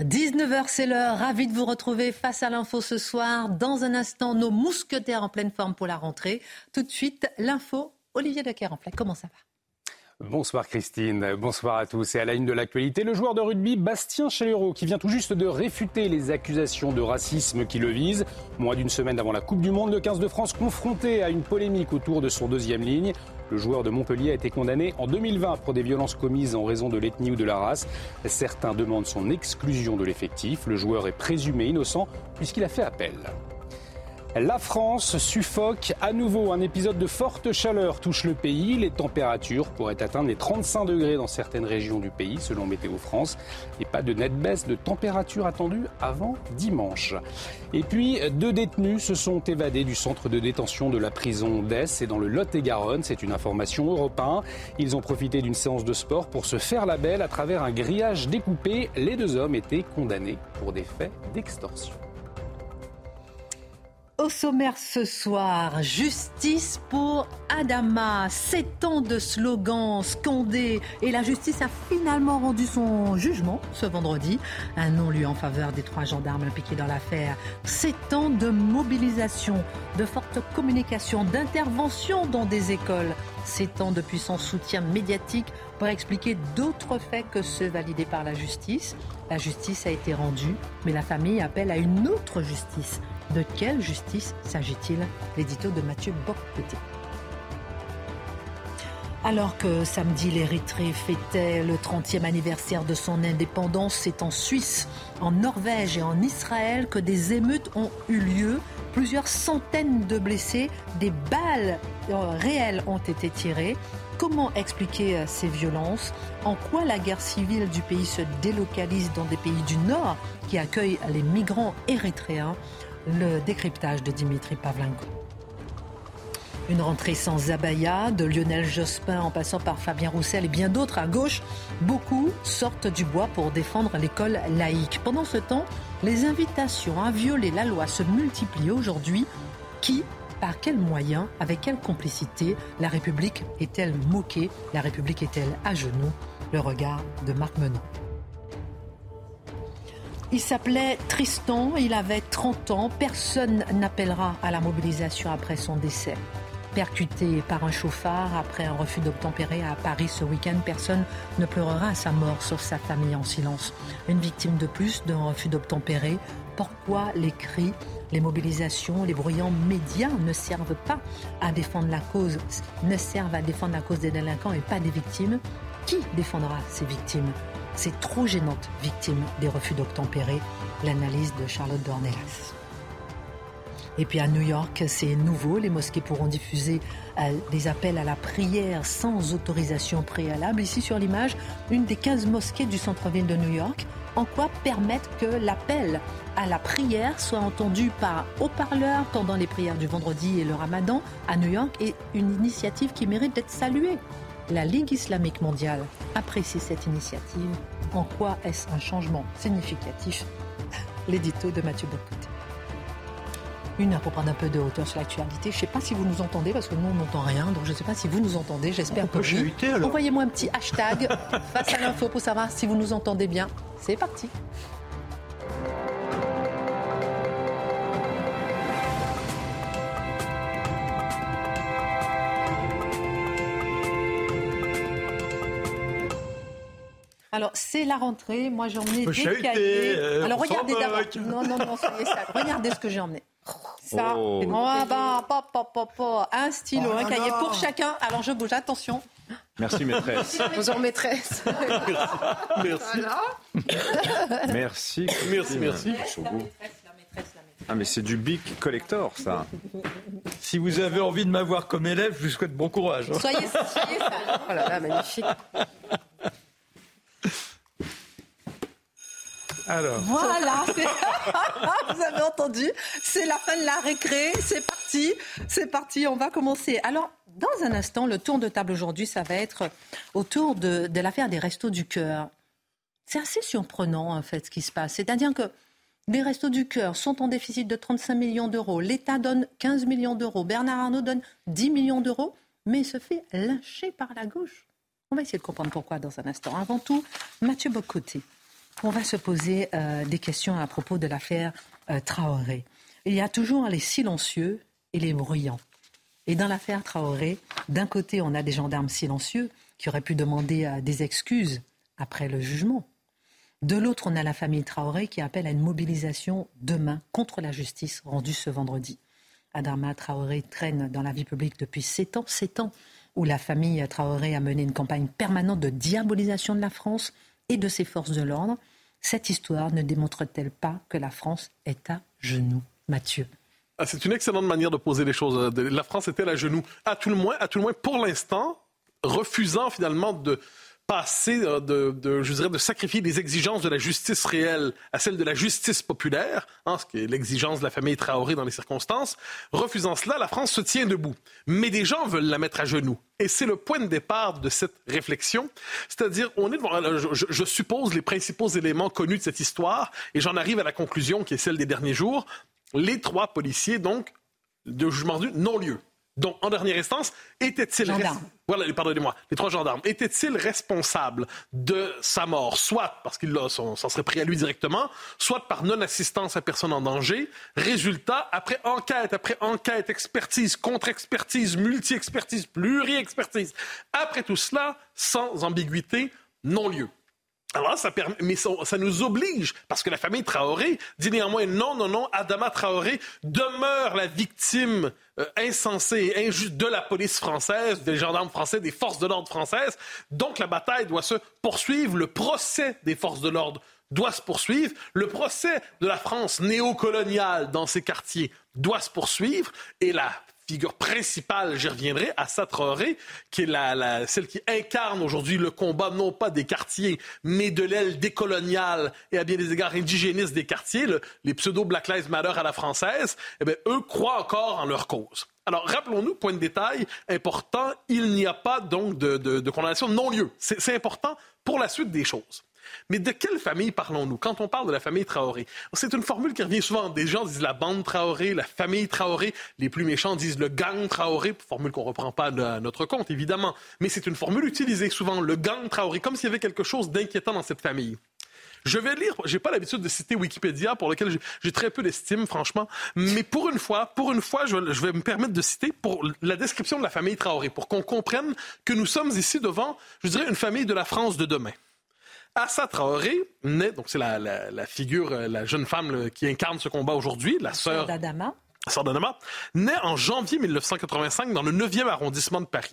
19h, c'est l'heure. Ravi de vous retrouver face à l'info ce soir. Dans un instant, nos mousquetaires en pleine forme pour la rentrée. Tout de suite, l'info. Olivier Decker-en-Flac, comment ça va? Bonsoir Christine, bonsoir à tous. Et à la une de l'actualité, le joueur de rugby Bastien Chalero qui vient tout juste de réfuter les accusations de racisme qui le visent. Moins d'une semaine avant la Coupe du Monde, le 15 de France confronté à une polémique autour de son deuxième ligne. Le joueur de Montpellier a été condamné en 2020 pour des violences commises en raison de l'ethnie ou de la race. Certains demandent son exclusion de l'effectif. Le joueur est présumé innocent puisqu'il a fait appel. La France suffoque à nouveau. Un épisode de forte chaleur touche le pays. Les températures pourraient atteindre les 35 degrés dans certaines régions du pays, selon Météo France. Et pas de nette baisse de température attendue avant dimanche. Et puis, deux détenus se sont évadés du centre de détention de la prison d'Est et dans le Lot-et-Garonne. C'est une information européenne. Ils ont profité d'une séance de sport pour se faire la belle à travers un grillage découpé. Les deux hommes étaient condamnés pour des faits d'extorsion. Au sommaire ce soir, justice pour Adama. Sept ans de slogans scandés et la justice a finalement rendu son jugement ce vendredi. Un non-lieu en faveur des trois gendarmes impliqués dans l'affaire. Sept ans de mobilisation, de forte communication, d'intervention dans des écoles. Sept ans de puissant soutien médiatique pour expliquer d'autres faits que ceux validés par la justice. La justice a été rendue, mais la famille appelle à une autre justice de quelle justice s'agit-il L'édito de Mathieu Bocqueté. Alors que samedi, l'Érythrée fêtait le 30e anniversaire de son indépendance, c'est en Suisse, en Norvège et en Israël que des émeutes ont eu lieu. Plusieurs centaines de blessés, des balles euh, réelles ont été tirées. Comment expliquer euh, ces violences? En quoi la guerre civile du pays se délocalise dans des pays du Nord qui accueillent les migrants érythréens? Le décryptage de Dimitri Pavlenko. Une rentrée sans abaya, de Lionel Jospin en passant par Fabien Roussel et bien d'autres à gauche, beaucoup sortent du bois pour défendre l'école laïque. Pendant ce temps, les invitations à violer la loi se multiplient aujourd'hui. Qui, par quels moyens, avec quelle complicité la République est-elle moquée La République est-elle à genoux? Le regard de Marc Menon. Il s'appelait Tristan, il avait 30 ans. Personne n'appellera à la mobilisation après son décès. Percuté par un chauffard après un refus d'obtempérer à Paris ce week-end, personne ne pleurera à sa mort, sauf sa famille en silence. Une victime de plus d'un refus d'obtempérer. Pourquoi les cris, les mobilisations, les bruyants médias ne servent pas à défendre la cause, servent à défendre la cause des délinquants et pas des victimes? Qui défendra ces victimes? C'est trop gênante, victime des refus d'obtempérer. L'analyse de Charlotte Dornelas. Et puis à New York, c'est nouveau. Les mosquées pourront diffuser euh, des appels à la prière sans autorisation préalable. Ici sur l'image, une des 15 mosquées du centre-ville de New York. En quoi permettre que l'appel à la prière soit entendu par haut-parleurs pendant les prières du vendredi et le ramadan à New York est une initiative qui mérite d'être saluée. La Ligue islamique mondiale apprécie cette initiative. En quoi est-ce un changement significatif? L'édito de Mathieu Bocoté. Une heure pour prendre un peu de hauteur sur l'actualité. Je ne sais pas si vous nous entendez parce que nous on n'entend rien, donc je ne sais pas si vous nous entendez. J'espère que oui. Envoyez-moi un petit hashtag face à l'info pour savoir si vous nous entendez bien. C'est parti. Alors, c'est la rentrée. Moi, j'ai emmené des cahiers. Euh, Alors, regardez d'abord. Non, non, non, soyez ça. Regardez ce que j'ai emmené. Ça, Oh. oh, bah, pop, pop, pop, pop. un stylo, Oh un cahier là. pour chacun. Alors, je bouge, attention. Merci maîtresse. Bonjour, maîtresse. Merci. Merci. Merci, merci. Ah mais c'est du Bic Collector ça. Si vous avez envie de m'avoir comme élève, je vous souhaite bon courage. Soyez, soyez ça. Oh là là, magnifique. Alors. Voilà. Vous avez entendu C'est la fin de la récré. C'est parti. C'est parti. On va commencer. Alors, dans un instant, le tour de table aujourd'hui, ça va être autour de, l'affaire des restos du cœur. C'est assez surprenant, en fait, ce qui se passe. C'est-à-dire que les restos du cœur sont en déficit de 35 millions d'euros. L'État donne 15 millions d'euros. Bernard Arnault donne 10 millions d'euros, mais il se fait lyncher par la gauche. On va essayer de comprendre pourquoi dans un instant. Avant tout, Mathieu Bocoté. On va se poser euh, des questions à propos de l'affaire euh, Traoré. Il y a toujours les silencieux et les bruyants. Et dans l'affaire Traoré, d'un côté, on a des gendarmes silencieux qui auraient pu demander euh, des excuses après le jugement. De l'autre, on a la famille Traoré qui appelle à une mobilisation demain contre la justice rendue ce vendredi. Adama Traoré traîne dans la vie publique depuis sept ans, sept ans où la famille Traoré a mené une campagne permanente de diabolisation de la France et de ses forces de l'ordre. Cette histoire ne démontre-t-elle pas que la France est à genoux Mathieu? Ah, c'est une excellente manière de poser les choses. La France est-elle à genoux? À tout le moins, à tout le moins pour l'instant, refusant finalement de, passer euh, de, je dirais, de sacrifier les exigences de la justice réelle à celle de la justice populaire, hein, ce qui est l'exigence de la famille Traoré dans les circonstances. Refusant cela, la France se tient debout. Mais des gens veulent la mettre à genoux. Et c'est le point de départ de cette réflexion. C'est-à-dire, on est devant, je, je, suppose, les principaux éléments connus de cette histoire, et j'en arrive à la conclusion qui est celle des derniers jours. Les trois policiers, donc, de jugement non-lieu. Donc, en dernière instance, était-il voilà, pardonnez-moi, les trois gendarmes étaient-ils responsables de sa mort, soit parce qu'il s'en serait pris à lui directement, soit par non-assistance à personne en danger. Résultat, après enquête, après enquête, expertise, contre-expertise, multi-expertise, pluri-expertise, après tout cela, sans ambiguïté, non-lieu. Alors ça permet, mais ça, nous oblige, parce que la famille Traoré dit néanmoins non, non, non, Adama Traoré demeure la victime euh, insensée et injuste de la police française, des gendarmes français, des forces de l'ordre françaises. Donc la bataille doit se poursuivre, le procès des forces de l'ordre doit se poursuivre, le procès de la France néocoloniale dans ces quartiers doit se poursuivre, et la figure principale, j'y reviendrai, Assa Traoré, qui est la, celle qui incarne aujourd'hui le combat non pas des quartiers, mais de l'aile décoloniale et à bien des égards indigénistes des quartiers, les pseudo-Black Lives Matter à la française, eh bien, eux croient encore en leur cause. Alors, rappelons-nous, point de détail important, il n'y a pas donc de, de condamnation non-lieu. C'est important pour la suite des choses. Mais de quelle famille parlons-nous? Quand on parle de la famille Traoré? C'est une formule qui revient souvent. Des gens disent la bande Traoré, la famille Traoré. Les plus méchants disent le gang Traoré, formule qu'on ne reprend pas à notre compte, évidemment. Mais c'est une formule utilisée souvent, le gang Traoré, comme s'il y avait quelque chose d'inquiétant dans cette famille. Je vais lire, j'ai pas l'habitude de citer Wikipédia, pour lequel j'ai très peu d'estime, franchement, mais pour une fois, pour une fois, je, vais me permettre de citer pour la description de la famille Traoré, pour qu'on comprenne que nous sommes ici devant, je dirais, une famille de la France de demain. Assa Traoré naît, donc c'est la, figure, euh, la jeune femme qui incarne ce combat aujourd'hui, la sœur d'Adama. Sœur d'Adama, naît en janvier 1985 dans le 9e arrondissement de Paris.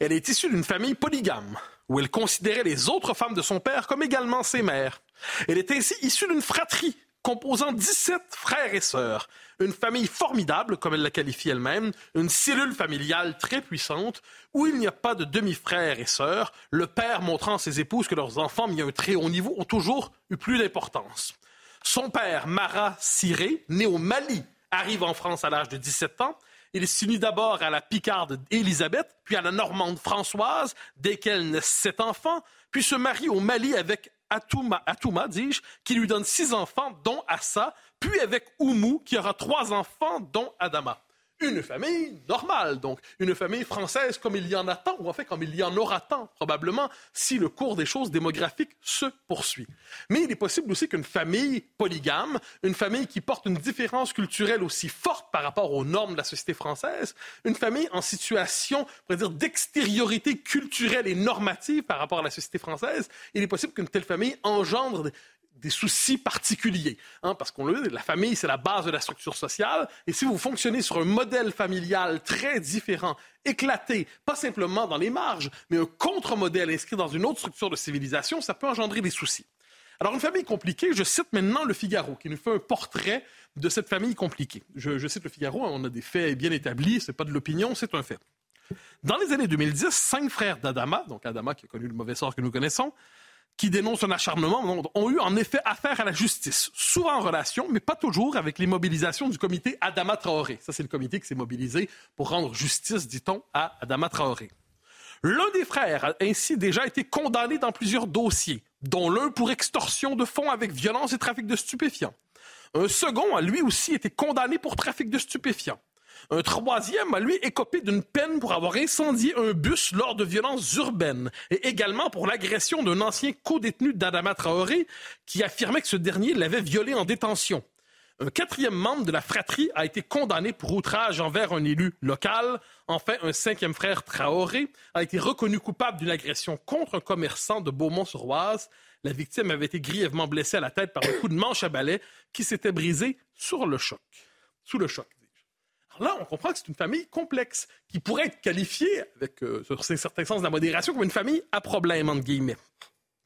Elle est issue d'une famille polygame, où elle considérait les autres femmes de son père comme également ses mères. Elle est ainsi issue d'une fratrie composant 17 frères et sœurs, une famille formidable, comme elle la qualifie elle-même, une cellule familiale très puissante, où il n'y a pas de demi-frères et sœurs, le père montrant à ses épouses que leurs enfants, mis à un très haut niveau, ont toujours eu plus d'importance. Son père, Marat Siré, né au Mali, arrive en France à l'âge de 17 ans. Il s'unit d'abord à la Picarde Élisabeth, puis à la Normande Françoise, dès qu'elle naît sept enfants, puis se marie au Mali avec Atouma dis-je, qui lui donne six enfants, dont Assa, puis avec Oumou, qui aura trois enfants, dont Adama une famille normale, donc une famille française comme il y en a tant, ou en fait comme il y en aura tant, probablement, si le cours des choses démographiques se poursuit. Mais il est possible aussi qu'une famille polygame, une famille qui porte une différence culturelle aussi forte par rapport aux normes de la société française, une famille en situation, on dire, d'extériorité culturelle et normative par rapport à la société française, il est possible qu'une telle famille engendre des soucis particuliers. Hein, parce qu'on le dit, la famille, c'est la base de la structure sociale. Et si vous fonctionnez sur un modèle familial très différent, éclaté, pas simplement dans les marges, mais un contre-modèle inscrit dans une autre structure de civilisation, ça peut engendrer des soucis. Alors, une famille compliquée, je cite maintenant le Figaro, qui nous fait un portrait de cette famille compliquée. Je, cite le Figaro, on a des faits bien établis, c'est pas de l'opinion, c'est un fait. Dans les années 2010, cinq frères d'Adama, donc Adama qui a connu le mauvais sort que nous connaissons, qui dénoncent un acharnement ont eu en effet affaire à la justice, souvent en relation, mais pas toujours, avec les mobilisations du comité Adama Traoré. Ça, c'est le comité qui s'est mobilisé pour rendre justice, dit-on, à Adama Traoré. L'un des frères a ainsi déjà été condamné dans plusieurs dossiers, dont l'un pour extorsion de fonds avec violence et trafic de stupéfiants. Un second a lui aussi été condamné pour trafic de stupéfiants. Un troisième a lui écopé d'une peine pour avoir incendié un bus lors de violences urbaines et également pour l'agression d'un ancien co-détenu d'Adama Traoré qui affirmait que ce dernier l'avait violé en détention. Un quatrième membre de la fratrie a été condamné pour outrage envers un élu local. Enfin, un cinquième frère Traoré a été reconnu coupable d'une agression contre un commerçant de Beaumont-sur-Oise. La victime avait été grièvement blessée à la tête par un coup de manche à balai qui s'était brisé sur le choc. Sous le choc là, on comprend que c'est une famille complexe, qui pourrait être qualifiée, avec euh, sur certains sens de la modération, comme une famille à problème, entre guillemets.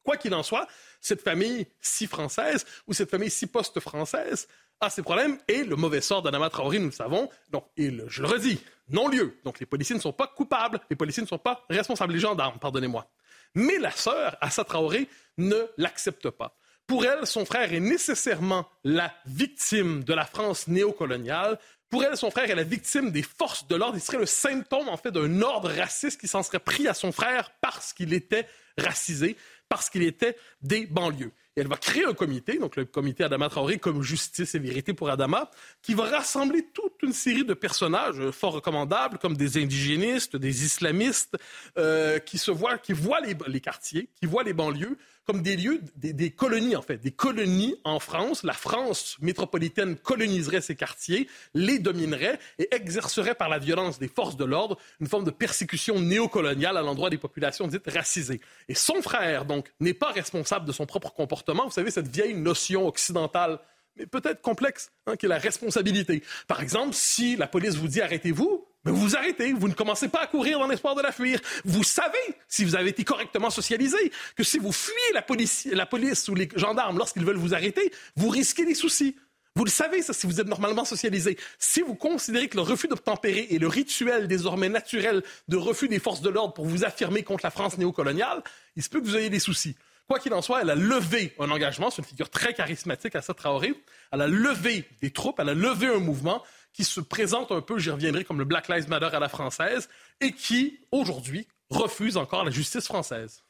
Quoi qu'il en soit, cette famille si française ou cette famille si post-française a ses problèmes et le mauvais sort d'Anama Traoré, nous le savons. Donc, je le redis, non-lieu. Donc, les policiers ne sont pas coupables, les policiers ne sont pas responsables, les gendarmes, pardonnez-moi. Mais la sœur, Assa Traoré, ne l'accepte pas. Pour elle, son frère est nécessairement la victime de la France néocoloniale, pour elle, son frère est la victime des forces de l'ordre. Il serait le symptôme, en fait, d'un ordre raciste qui s'en serait pris à son frère parce qu'il était racisé, parce qu'il était des banlieues. Et elle va créer un comité, donc le comité Adama Traoré comme justice et vérité pour Adama, qui va rassembler toute une série de personnages fort recommandables, comme des indigénistes, des islamistes, euh, qui se voient, qui voient les, les quartiers, qui voient les banlieues, comme des lieux, des, colonies en fait, des colonies en France. La France métropolitaine coloniserait ces quartiers, les dominerait et exercerait par la violence des forces de l'ordre une forme de persécution néocoloniale à l'endroit des populations dites racisées. Et son frère, donc, n'est pas responsable de son propre comportement. Vous savez, cette vieille notion occidentale mais peut-être complexe, hein, qui est la responsabilité. Par exemple, si la police vous dit arrêtez-vous, mais vous vous arrêtez, vous ne commencez pas à courir dans l'espoir de la fuir. Vous savez, si vous avez été correctement socialisé, que si vous fuyez la police, la police ou les gendarmes lorsqu'ils veulent vous arrêter, vous risquez des soucis. Vous le savez, ça, si vous êtes normalement socialisé. Si vous considérez que le refus d'obtempérer est le rituel désormais naturel de refus des forces de l'ordre pour vous affirmer contre la France néocoloniale, il se peut que vous ayez des soucis. Quoi qu'il en soit, elle a levé un engagement, c'est une figure très charismatique à sa Traoré. Elle a levé des troupes, elle a levé un mouvement qui se présente un peu, j'y reviendrai, comme le Black Lives Matter à la française, et qui, aujourd'hui, refuse encore la justice française.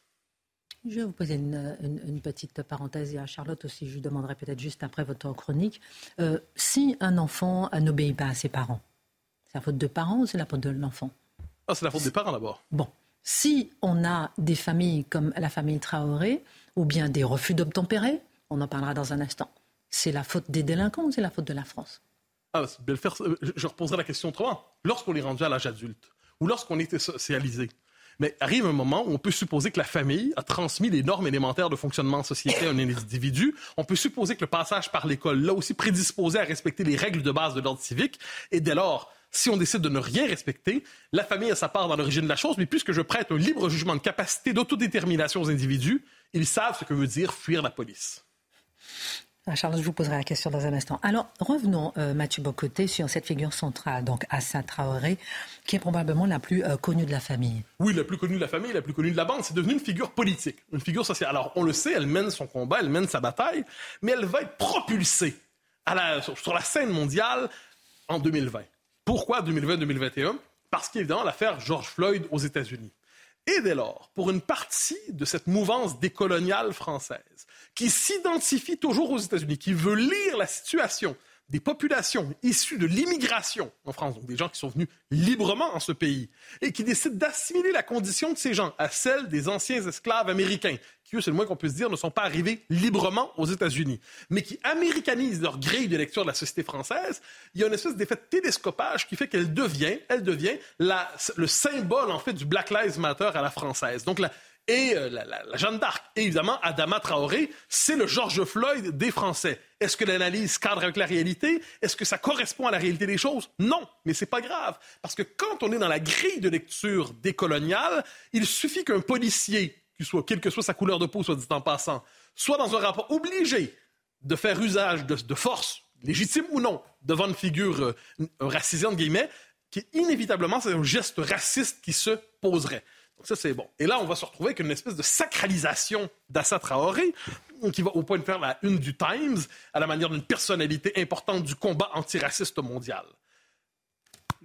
Je vais vous poser une, petite parenthèse et à Charlotte aussi, je lui demanderai peut-être juste après votre chronique. Euh, si un enfant n'obéit pas à ses parents, c'est la faute de parents ou c'est la faute de l'enfant? Ah, C'est la faute des parents d'abord. Bon. Si on a des familles comme la famille Traoré, ou bien des refus d'obtempérer, on en parlera dans un instant, c'est la faute des délinquants ou c'est la faute de la France? Ah, euh, je reposerai la question autrement. Lorsqu'on est rendu à l'âge adulte, ou lorsqu'on est socialisé, mais arrive un moment où on peut supposer que la famille a transmis les normes élémentaires de fonctionnement en société à un individu. On peut supposer que le passage par l'école l'a aussi prédisposé à respecter les règles de base de l'ordre civique. Et dès lors, si on décide de ne rien respecter, la famille a sa part dans l'origine de la chose, mais puisque je prête un libre jugement de capacité d'autodétermination aux individus, ils savent ce que veut dire fuir la police. Ah, Charles, je vous poserai la question dans un instant. Alors, revenons, euh, Mathieu Bocoté, sur cette figure centrale, donc Assa Traoré, qui est probablement la plus euh, connue de la famille. Oui, la plus connue de la famille, la plus connue de la bande. C'est devenu une figure politique, une figure sociale. Alors, on le sait, elle mène son combat, elle mène sa bataille, mais elle va être propulsée sur, la scène mondiale en 2020. Pourquoi 2020-2021 Parce qu'évidemment, l'affaire George Floyd aux États-Unis. Et dès lors, pour une partie de cette mouvance décoloniale française, qui s'identifie toujours aux États-Unis, qui veut lire la situation des populations issues de l'immigration en France, donc des gens qui sont venus librement en ce pays, et qui décident d'assimiler la condition de ces gens à celle des anciens esclaves américains, qui, eux, c'est le moins qu'on puisse dire, ne sont pas arrivés librement aux États-Unis, mais qui américanisent leur grille de lecture de la société française, il y a une espèce d'effet de télescopage qui fait qu'elle devient, elle devient le symbole, en fait, du Black Lives Matter à la française. Donc, et euh, la, Jeanne d'Arc. Et évidemment, Adama Traoré, c'est le George Floyd des Français. Est-ce que l'analyse cadre avec la réalité? Est-ce que ça correspond à la réalité des choses? Non, mais c'est pas grave. Parce que quand on est dans la grille de lecture décoloniale, il suffit qu'un policier, soit, quelle que soit sa couleur de peau, soit dit en passant, soit dans un rapport obligé de faire usage de, force, légitime ou non, devant une figure euh, racisée, guillemets, qui inévitablement, c'est un geste raciste qui se poserait. Ça, c'est bon. Et là, on va se retrouver avec une espèce de sacralisation d'Assa Traoré, qui va au point de faire la une du Times, à la manière d'une personnalité importante du combat antiraciste mondial.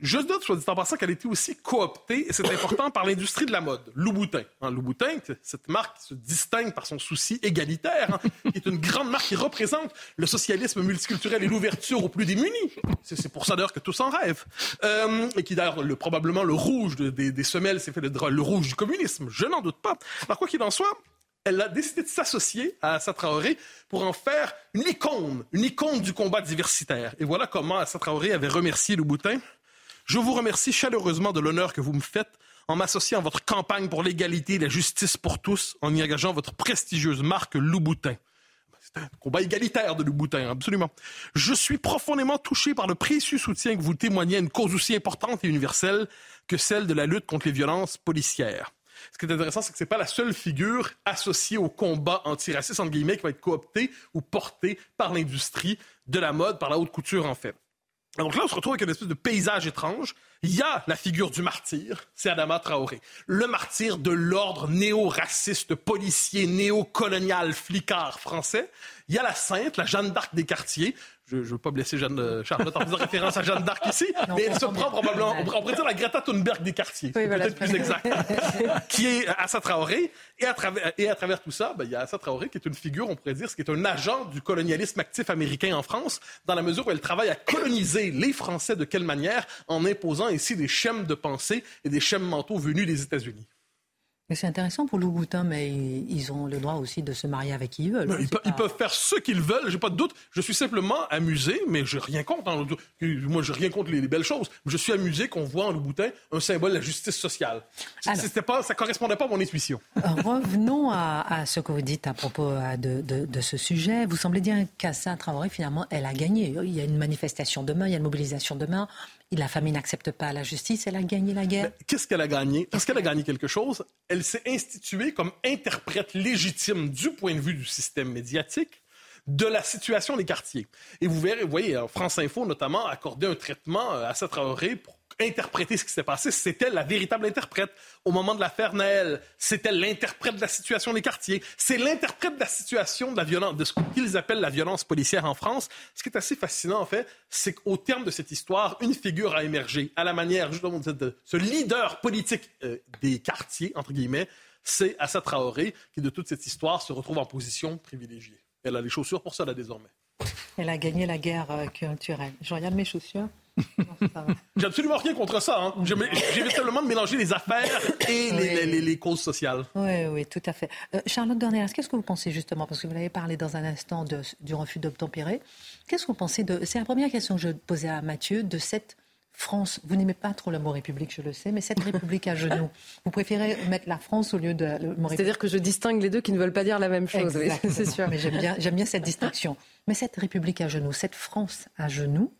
Je note, soit dit en passant, qu'elle a été aussi cooptée, et c'est important, par l'industrie de la mode. Louboutin. Hein, Louboutin, cette marque qui se distingue par son souci égalitaire, hein, qui est une grande marque qui représente le socialisme multiculturel et l'ouverture aux plus démunis. C'est pour ça d'ailleurs que tous en rêvent. Euh, et qui d'ailleurs, le, probablement, le rouge des, semelles, c'est fait le, le rouge du communisme. Je n'en doute pas. Alors, quoi qu'il en soit, elle a décidé de s'associer à Assa Traoré pour en faire une icône, une icône du combat diversitaire. Et voilà comment Assa Traoré avait remercié Louboutin je vous remercie chaleureusement de l'honneur que vous me faites en m'associant à votre campagne pour l'égalité et la justice pour tous, en y engageant votre prestigieuse marque Louboutin. C'est un combat égalitaire de Louboutin, absolument. Je suis profondément touché par le précieux soutien que vous témoignez à une cause aussi importante et universelle que celle de la lutte contre les violences policières. Ce qui est intéressant, c'est que ce n'est pas la seule figure associée au combat antiraciste, entre guillemets, qui va être cooptée ou portée par l'industrie de la mode, par la haute couture, en fait. Donc là, on se retrouve avec une espèce de paysage étrange. Il y a la figure du martyr, c'est Adama Traoré. Le martyr de l'ordre néo-raciste, policier, néo-colonial, flicard français. Il y a la sainte, la Jeanne d'Arc des quartiers je ne veux pas blesser Jeanne, euh, Charlotte en faisant référence à Jeanne d'Arc ici, mais elle se prend probablement, on pourrait dire la Greta Thunberg des quartiers, peut-être plus exact, qui est Assa Traoré. Et à travers, et à travers tout ça, ben, il y a Assa Traoré qui est une figure, on pourrait dire, qui est un agent du colonialisme actif américain en France, dans la mesure où elle travaille à coloniser les Français de quelle manière En imposant ici des schèmes de pensée et des schèmes mentaux venus des États-Unis. Mais c'est intéressant pour Louboutin, mais ils ont le droit aussi de se marier avec qui ils veulent. Ils, peuvent faire ce qu'ils veulent, j'ai pas de doute. Je suis simplement amusé, mais je rien contre. Hein. Moi, je rien contre les, belles choses. Je suis amusé qu'on voit en Louboutin un symbole de la justice sociale. C'était pas, ça correspondait pas à mon intuition. Euh, revenons à, ce que vous dites à propos euh, de, ce sujet. Vous semblez dire qu'Assa Traoré, finalement, elle a gagné. Il y a une manifestation demain, il y a une mobilisation demain. La famille n'accepte pas la justice, elle a gagné la guerre. Qu'est-ce qu'elle a gagné? Est-ce qu'elle a gagné quelque chose Elle s'est instituée comme interprète légitime du point de vue du système médiatique de la situation des quartiers. Et vous verrez, vous voyez, France Info notamment a accordé un traitement à cette Traoré pour interpréter ce qui s'est passé, c'était la véritable interprète. Au moment de l'affaire Naël, c'était l'interprète de la situation des quartiers. C'est l'interprète de la situation de la violence, de ce qu'ils appellent la violence policière en France. Ce qui est assez fascinant, en fait, c'est qu'au terme de cette histoire, une figure a émergé à la manière, justement, de ce leader politique euh, des quartiers, entre guillemets, c'est Assa Traoré, qui, de toute cette histoire, se retrouve en position privilégiée. Elle a les chaussures pour là, désormais. Elle a gagné la guerre euh, culturelle. Je regarde mes chaussures? J'ai absolument rien contre ça. Hein. J'évite tellement de mélanger les affaires et les, causes sociales. Oui, oui, tout à fait. Euh, Charlotte Dornelas, qu'est-ce que vous pensez justement, parce que vous l'avez parlé dans un instant du refus d'obtempérer, qu'est-ce que vous pensez de... C'est la première question que je posais à Mathieu, de cette France, vous n'aimez pas trop le mot République, je le sais, mais cette République à genoux, vous préférez mettre la France au lieu de le mot C'est-à-dire que je distingue les deux qui ne veulent pas dire la même chose, c'est sûr. Mais j'aime bien, bien cette distinction. Mais cette République à genoux, cette France à genoux,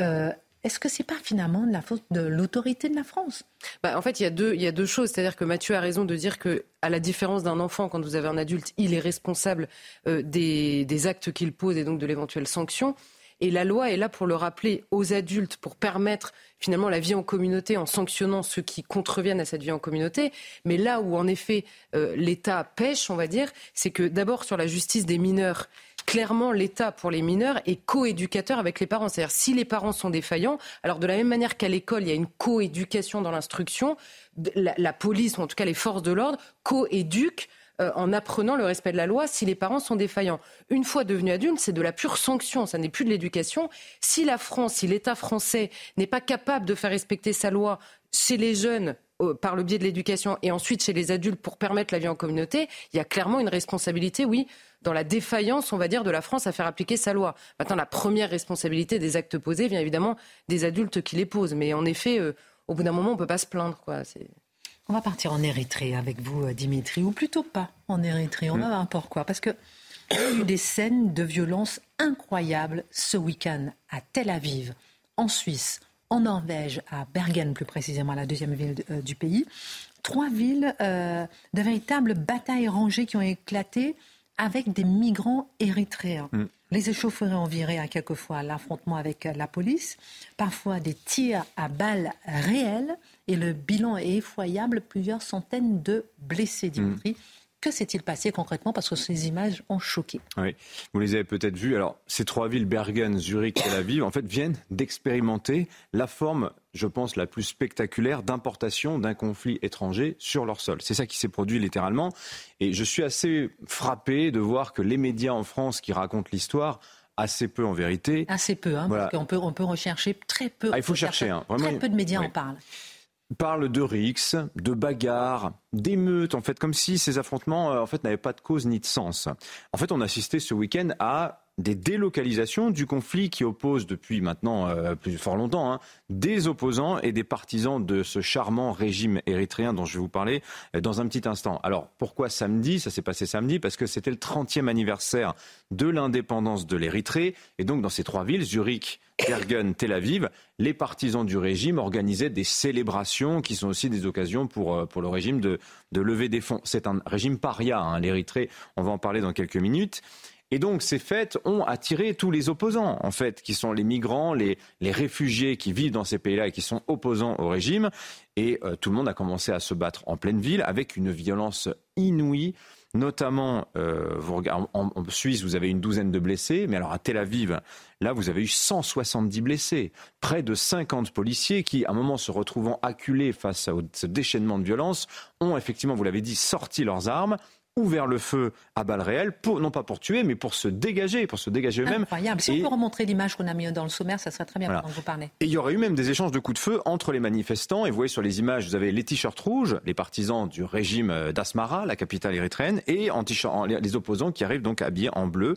euh, est-ce que c'est pas finalement de la faute de l'autorité de la France? Bah, En fait, il y, a deux, choses. C'est-à-dire que Mathieu a raison de dire que, à la différence d'un enfant, quand vous avez un adulte, il est responsable euh, des, des, actes qu'il pose et donc de l'éventuelle sanction. Et la loi est là pour le rappeler aux adultes, pour permettre finalement la vie en communauté en sanctionnant ceux qui contreviennent à cette vie en communauté. Mais là où en effet euh, l'État pêche, on va dire, c'est que d'abord sur la justice des mineurs, clairement, l'État, pour les mineurs, est coéducateur avec les parents. C'est-à-dire, si les parents sont défaillants, alors de la même manière qu'à l'école, il y a une coéducation dans l'instruction, la, police, ou en tout cas les forces de l'ordre, coéduquent euh, en apprenant le respect de la loi si les parents sont défaillants. Une fois devenus adultes, c'est de la pure sanction, ça n'est plus de l'éducation. Si la France, si l'État français n'est pas capable de faire respecter sa loi chez les jeunes par le biais de l'éducation et ensuite chez les adultes pour permettre la vie en communauté, il y a clairement une responsabilité, oui, dans la défaillance, on va dire, de la France à faire appliquer sa loi. Maintenant, la première responsabilité des actes posés vient évidemment des adultes qui les posent. Mais en effet, euh, au bout d'un moment, on ne peut pas se plaindre. Quoi. On va partir en Érythrée avec vous, euh, Dimitri, ou plutôt pas en Érythrée. On va voir pourquoi. Parce qu'il y a eu des scènes de violence incroyables ce week-end à Tel Aviv, en Suisse, en Norvège, à Bergen plus précisément, la deuxième ville euh, du pays. Trois villes de véritables batailles rangées qui ont éclaté avec des migrants érythréens. Mm. Les échauffourées ont viré à quelques fois l'affrontement avec la police, parfois des tirs à balles réelles, et le bilan est effroyable, plusieurs centaines de blessés, Dimitri. Mm. Que s'est-il passé concrètement Parce que ces images ont choqué. Oui, vous les avez peut-être vues. Alors, ces trois villes, Bergen, Zurich, Tel Aviv, en fait, viennent d'expérimenter la forme, je pense, la plus spectaculaire d'importation d'un conflit étranger sur leur sol. C'est ça qui s'est produit littéralement. Et je suis assez frappé de voir que les médias en France qui racontent l'histoire assez peu en vérité. Assez peu, hein, parce qu'on peut, on peut rechercher très peu. Ah, il faut chercher. Hein, très peu de médias en parlent parle de rixes, de bagarres, d'émeutes, en fait, comme si ces affrontements, euh, en fait, n'avaient pas de cause ni de sens. En fait, on a assisté ce week-end à des délocalisations du conflit qui oppose depuis maintenant euh, plus fort longtemps hein, des opposants et des partisans de ce charmant régime érythréen dont je vais vous parler euh, dans un petit instant. Alors pourquoi samedi? Ça s'est passé samedi parce que c'était le 30e anniversaire de l'indépendance de l'Érythrée et donc dans ces trois villes, Zurich, Bergen, Tel Aviv, les partisans du régime organisaient des célébrations qui sont aussi des occasions pour, euh, pour le régime de, de lever des fonds. C'est un régime paria, hein, l'Érythrée, on va en parler dans quelques minutes. Et donc ces fêtes ont attiré tous les opposants, en fait, qui sont les migrants, les, réfugiés qui vivent dans ces pays-là et qui sont opposants au régime. Et euh, tout le monde a commencé à se battre en pleine ville avec une violence inouïe. Notamment, euh, en, en, Suisse, vous avez une douzaine de blessés, mais alors à Tel Aviv, là, vous avez eu 170 blessés, près de 50 policiers qui, à un moment, se retrouvant acculés face à ce déchaînement de violence, ont effectivement, vous l'avez dit, sorti leurs armes, ouvert le feu à balles réelles, pour, non pas pour tuer, mais pour se dégager, pour se dégager eux-mêmes. Incroyable. Si on peut remontrer l'image qu'on a mis dans le sommaire, ça serait très bien voilà. vous parler. Et il y aurait eu même des échanges de coups de feu entre les manifestants. Et vous voyez sur les images, vous avez les t-shirts rouges, les partisans du régime euh, d'Asmara, la capitale érythréenne, et en les opposants qui arrivent donc habillés en bleu.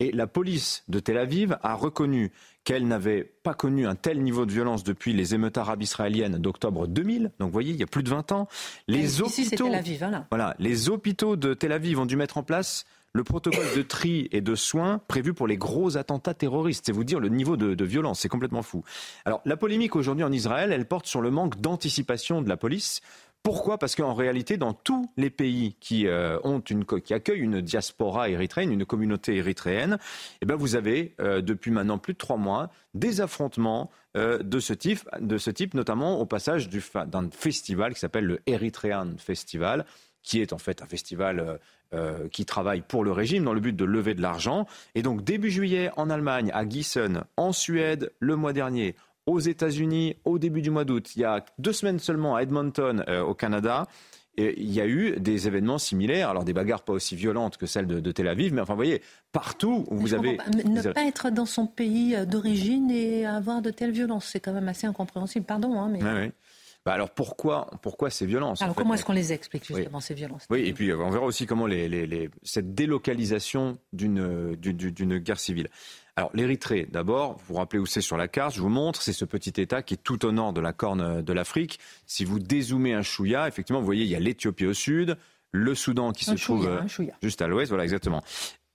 Et la police de Tel Aviv a reconnu qu'elle n'avait pas connu un tel niveau de violence depuis les émeutes arabes israéliennes d'octobre 2000. Donc vous voyez, il y a plus de 20 ans. Les hôpitaux, Tel Aviv, hein, voilà, les hôpitaux de Tel Aviv ont dû mettre en place le protocole de tri et de soins prévu pour les gros attentats terroristes. C'est vous dire le niveau de, de violence, c'est complètement fou. Alors la polémique aujourd'hui en Israël, elle porte sur le manque d'anticipation de la police pourquoi? Parce qu'en réalité, dans tous les pays qui, euh, ont une, qui accueillent une diaspora érythréenne, une communauté érythréenne, eh ben vous avez euh, depuis maintenant plus de trois mois des affrontements euh, de, ce type, de ce type, notamment au passage d'un festival qui s'appelle le Erythrean Festival, qui est en fait un festival qui travaille pour le régime dans le but de lever de l'argent. Et donc début juillet en Allemagne, à Gießen, en Suède le mois dernier, aux États-Unis au début du mois d'août. Il y a deux semaines seulement à Edmonton, euh, au Canada. Et il y a eu des événements similaires, alors des bagarres pas aussi violentes que celles de, Tel Aviv, mais enfin, vous voyez, partout où vous avez... Ne pas être dans son pays euh, d'origine et avoir de telles violences, c'est quand même assez incompréhensible. Pardon, hein, mais... oui. Bah alors pourquoi, pourquoi ces violences Alors comment est-ce qu'on les explique justement ces violences Oui, et puis on verra aussi comment les, les, cette délocalisation d'une guerre civile. Alors l'Érythrée, d'abord, vous vous rappelez où c'est sur la carte, je vous montre, c'est ce petit État qui est tout au nord de la corne de l'Afrique. Si vous dézoomez un chouïa, effectivement, vous voyez, il y a l'Éthiopie au sud, le Soudan qui se trouve euh, juste à l'ouest, voilà exactement.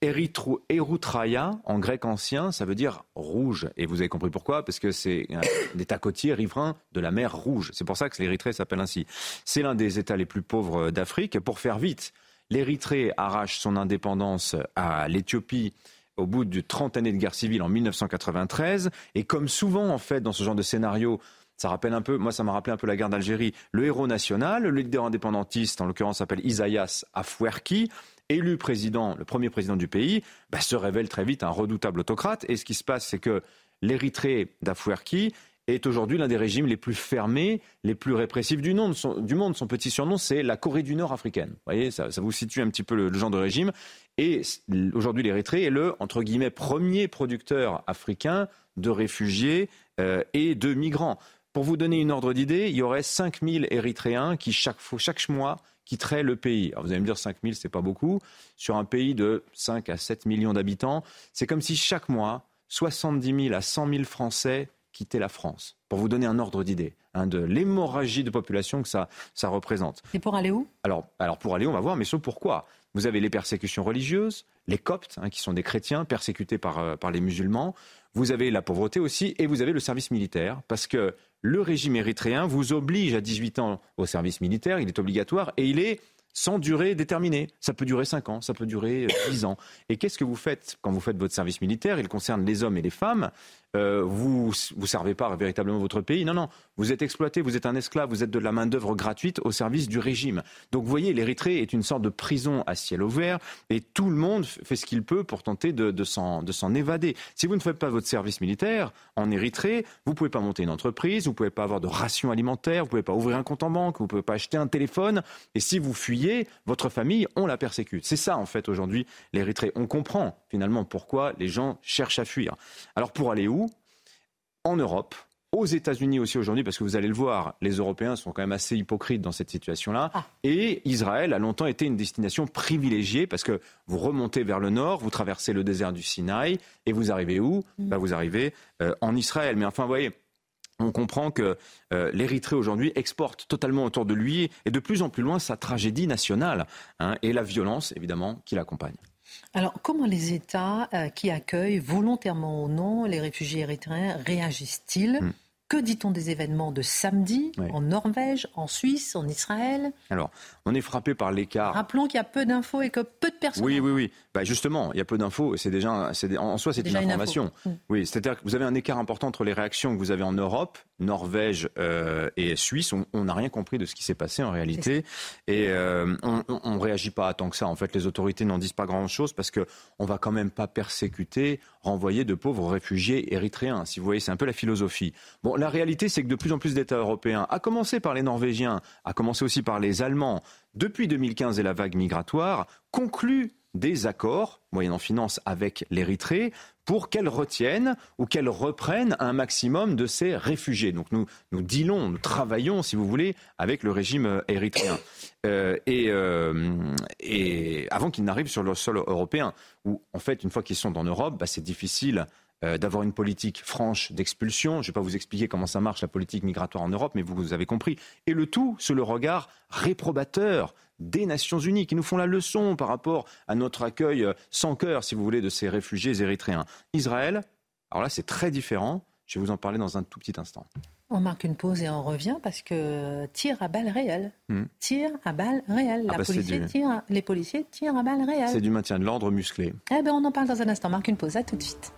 Erythraya, en grec ancien, ça veut dire rouge. Et vous avez compris pourquoi? Parce que c'est un État côtier riverain de la mer Rouge. C'est pour ça que l'Érythrée s'appelle ainsi. C'est l'un des États les plus pauvres d'Afrique. Pour faire vite, l'Érythrée arrache son indépendance à l'Éthiopie au bout de 30 années de guerre civile en 1993. Et comme souvent, en fait, dans ce genre de scénario, ça rappelle un peu, moi, ça m'a rappelé un peu la guerre d'Algérie. Le héros national, le leader indépendantiste, en l'occurrence, s'appelle Isaias Afwerki, élu président, le premier président du pays, bah, se révèle très vite un redoutable autocrate. Et ce qui se passe, c'est que l'Érythrée d'Afwerki est aujourd'hui l'un des régimes les plus fermés, les plus répressifs du monde. Son, petit surnom, c'est la Corée du Nord africaine. Vous voyez, ça, vous situe un petit peu le, genre de régime. Et aujourd'hui, l'Érythrée est le, entre guillemets, premier producteur africain de réfugiés euh, et de migrants. Pour vous donner une ordre d'idée, il y aurait 5000 Érythréens qui, chaque, chaque mois, quitteraient le pays. Alors vous allez me dire 5000, c'est pas beaucoup. Sur un pays de 5 à 7 millions d'habitants, c'est comme si chaque mois, 70 000 à 100 000 Français quitter la France. Pour vous donner un ordre d'idée hein, de l'hémorragie de population que ça, ça représente. Et pour aller où? Alors, alors pour aller, on va voir, mais sauf pourquoi? Vous avez les persécutions religieuses, les coptes, hein, qui sont des chrétiens persécutés par, euh, par les musulmans. Vous avez la pauvreté aussi, et vous avez le service militaire, parce que le régime érythréen vous oblige à 18 ans au service militaire, il est obligatoire, et il est sans durée déterminée. Ça peut durer 5 ans, ça peut durer 10 ans. Et qu'est-ce que vous faites quand vous faites votre service militaire? Il concerne les hommes et les femmes. Euh, vous vous servez pas véritablement votre pays. Non, non, vous êtes exploité, vous êtes un esclave, vous êtes de la main d'œuvre gratuite au service du régime. Donc vous voyez, l'Érythrée est une sorte de prison à ciel ouvert et tout le monde fait ce qu'il peut pour tenter de, de s'en évader. Si vous ne faites pas votre service militaire en Érythrée, vous pouvez pas monter une entreprise, vous pouvez pas avoir de ration alimentaire, vous pouvez pas ouvrir un compte en banque, vous pouvez pas acheter un téléphone. Et si vous fuyez, votre famille, on la persécute. C'est ça en fait aujourd'hui l'Érythrée. On comprend finalement pourquoi les gens cherchent à fuir. Alors pour aller où? En Europe, aux États-Unis aussi aujourd'hui, parce que vous allez le voir, les Européens sont quand même assez hypocrites dans cette situation-là. Ah. Et Israël a longtemps été une destination privilégiée parce que vous remontez vers le nord, vous traversez le désert du Sinaï et vous arrivez où? Mm. bah, Vous arrivez euh, en Israël. Mais enfin, vous voyez, on comprend que euh, l'Érythrée aujourd'hui exporte totalement autour de lui et de plus en plus loin sa tragédie nationale hein, et la violence, évidemment, qui l'accompagne. Alors, comment les États euh, qui accueillent volontairement ou non les réfugiés érythréens réagissent-ils hmm. Que dit-on des événements de samedi en Norvège, en Suisse, en Israël? Alors, on est frappé par l'écart. Rappelons qu'il y a peu d'infos et que peu de personnes. Oui, oui, oui. Bah justement, il y a peu d'infos. C'est déjà, en soi, c'est une information. Hmm. Oui, c'est-à-dire que vous avez un écart important entre les réactions que vous avez en Europe, Norvège euh, et Suisse. On n'a rien compris de ce qui s'est passé en réalité, et euh, on ne réagit pas tant que ça. En fait, les autorités n'en disent pas grand-chose parce que on va quand même pas persécuter, renvoyer de pauvres réfugiés érythréens. Si vous voyez, c'est un peu la philosophie. Bon, la réalité, c'est que de plus en plus d'États européens, à commencer par les Norvégiens, à commencer aussi par les Allemands, depuis 2015 et la vague migratoire, concluent des accords, moyennant finance, avec l'Érythrée, pour qu'elle retienne ou qu'elle reprenne un maximum de ces réfugiés. Donc nous, nous dealons, nous travaillons, si vous voulez, avec le régime euh, érythréen. Euh, et, euh, et, avant qu'ils n'arrivent sur le sol européen, où en fait, une fois qu'ils sont en Europe, bah, c'est difficile euh, d'avoir une politique franche d'expulsion. Je ne vais pas vous expliquer comment ça marche la politique migratoire en Europe, mais vous, vous avez compris. Et le tout sous le regard réprobateur des Nations Unies qui nous font la leçon par rapport à notre accueil euh, sans cœur, si vous voulez, de ces réfugiés érythréens. Israël, alors là c'est très différent. Je vais vous en parler dans un tout petit instant. On marque une pause et on revient parce que tir à balles réelles. Hmm. Tir à balles réelles. Ah bah, les policiers tirent à balles réelles. C'est du maintien de l'ordre musclé. Eh ben on en parle dans un instant. Marque une pause. À tout de suite.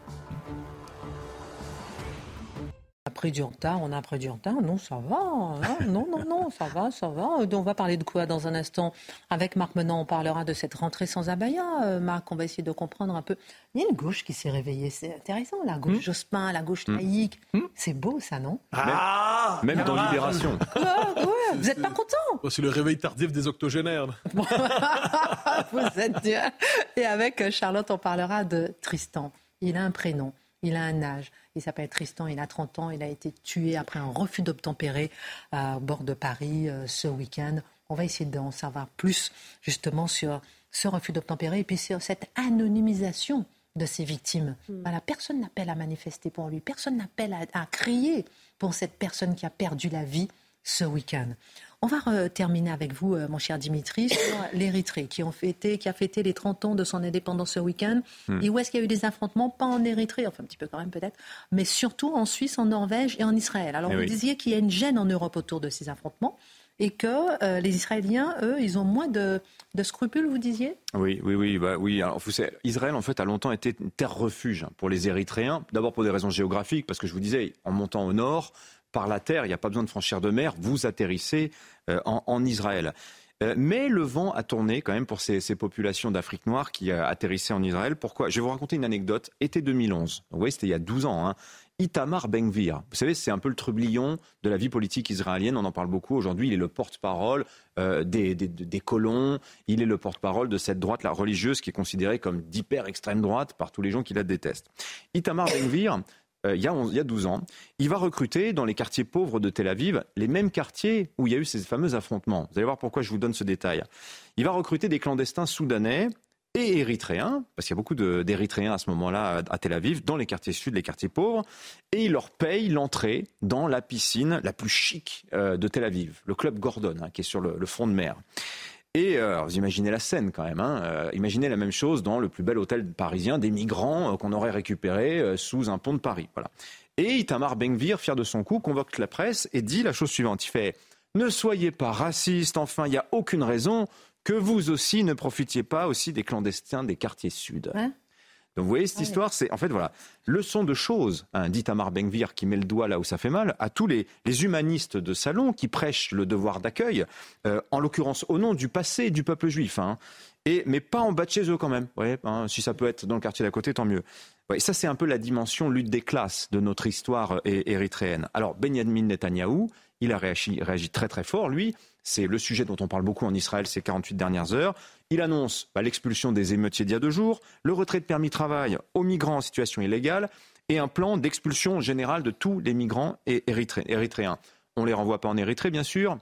Après du retard, on a après du retard. Non, ça va. Hein. non, non, non, ça va, ça va. On va parler de quoi dans un instant? Avec Marc Menant, on parlera de cette rentrée sans abaya. Euh, Marc, on va essayer de comprendre un peu. Il y a une gauche qui s'est réveillée. C'est intéressant, la gauche hmm. Jospin, la gauche hmm. laïque. Hmm. C'est beau, ça, non? Ah Même, dans Libération. vous n'êtes pas content? Oh, C'est le réveil tardif des octogénaires. vous êtes dur. Et avec Charlotte, on parlera de Tristan. Il a un prénom, il a un âge il s'appelle Tristan, il a 30 ans, il a été tué après un refus d'obtempérer à bord de Paris euh, ce week-end. On va essayer d'en savoir plus justement sur ce refus d'obtempérer et puis sur cette anonymisation de ces victimes. Hmm. Voilà, personne n'appelle à manifester pour lui, personne n'appelle à, à crier pour cette personne qui a perdu la vie ce week-end. On va terminer avec vous, euh, mon cher Dimitri, sur l'Érythrée, qui, ont fêté, qui a fêté les 30 ans de son indépendance ce week-end. Hmm. Et où est-ce qu'il y a eu des affrontements? Pas en Érythrée, enfin un petit peu quand même peut-être, mais surtout en Suisse, en Norvège et en Israël. Alors eh vous disiez qu'il y a une gêne en Europe autour de ces affrontements et que euh, les Israéliens, eux, ils ont moins de, scrupules, vous disiez? Oui, oui, oui. Bah, oui. Alors, vous savez, Israël, en fait, a longtemps été une terre refuge pour les Érythréens. D'abord pour des raisons géographiques, parce que je vous disais, en montant au nord, par la terre, il n'y a pas besoin de franchir de mer, vous atterrissez euh, en, Israël. Euh, mais le vent a tourné quand même pour ces, populations d'Afrique noire qui atterrissaient en Israël. Pourquoi? Je vais vous raconter une anecdote. Été 2011, vous voyez, c'était il y a 12 ans. Hein. Itamar Ben-Gvir, vous savez, c'est un peu le trublion de la vie politique israélienne. On en parle beaucoup aujourd'hui. Il est le porte-parole euh, des, colons. Il est le porte-parole de cette droite la religieuse qui est considérée comme d'hyper extrême droite par tous les gens qui la détestent. Itamar Ben-Gvir euh, il, y a il y a 12 ans, il va recruter dans les quartiers pauvres de Tel Aviv les mêmes quartiers où il y a eu ces fameux affrontements. Vous allez voir pourquoi je vous donne ce détail. Il va recruter des clandestins soudanais et érythréens, parce qu'il y a beaucoup d'érythréens à ce moment-là à Tel Aviv, dans les quartiers sud, les quartiers pauvres, et il leur paye l'entrée dans la piscine la plus chic euh, de Tel Aviv, le club Gordon, hein, qui est sur le front de mer. Et euh, vous imaginez la scène quand même. Hein. Euh, imaginez la même chose dans le plus bel hôtel parisien des migrants euh, qu'on aurait récupérés sous un pont de Paris. Voilà. Et Itamar Benvir, fier de son coup, convoque la presse et dit la chose suivante. Il fait Ne soyez pas raciste, enfin, il n'y a aucune raison que vous aussi ne profitiez pas aussi des clandestins des quartiers sud. Donc vous voyez, cette histoire, c'est en fait, voilà, leçon de choses, hein, dit Tamar Benvir, qui met le doigt là où ça fait mal, à tous les, les humanistes de salon qui prêchent le devoir d'accueil, euh, en l'occurrence au nom du passé du peuple juif, hein, et, mais pas en bas de chez eux quand même. Voyez, hein, si ça peut être dans le quartier d'à côté, tant mieux. Ouais, ça, c'est un peu la dimension lutte des classes de notre histoire euh, érythréenne. Alors, Benjamin Netanyahou, il a réagi, réagi très très fort, lui. C'est le sujet dont on parle beaucoup en Israël ces 48 dernières heures. Il annonce bah, l'expulsion des émeutiers d'il y a deux jours, le retrait de permis de travail aux migrants en situation illégale et un plan d'expulsion générale de tous les migrants érythréens. On ne les renvoie pas en Érythrée, bien sûr,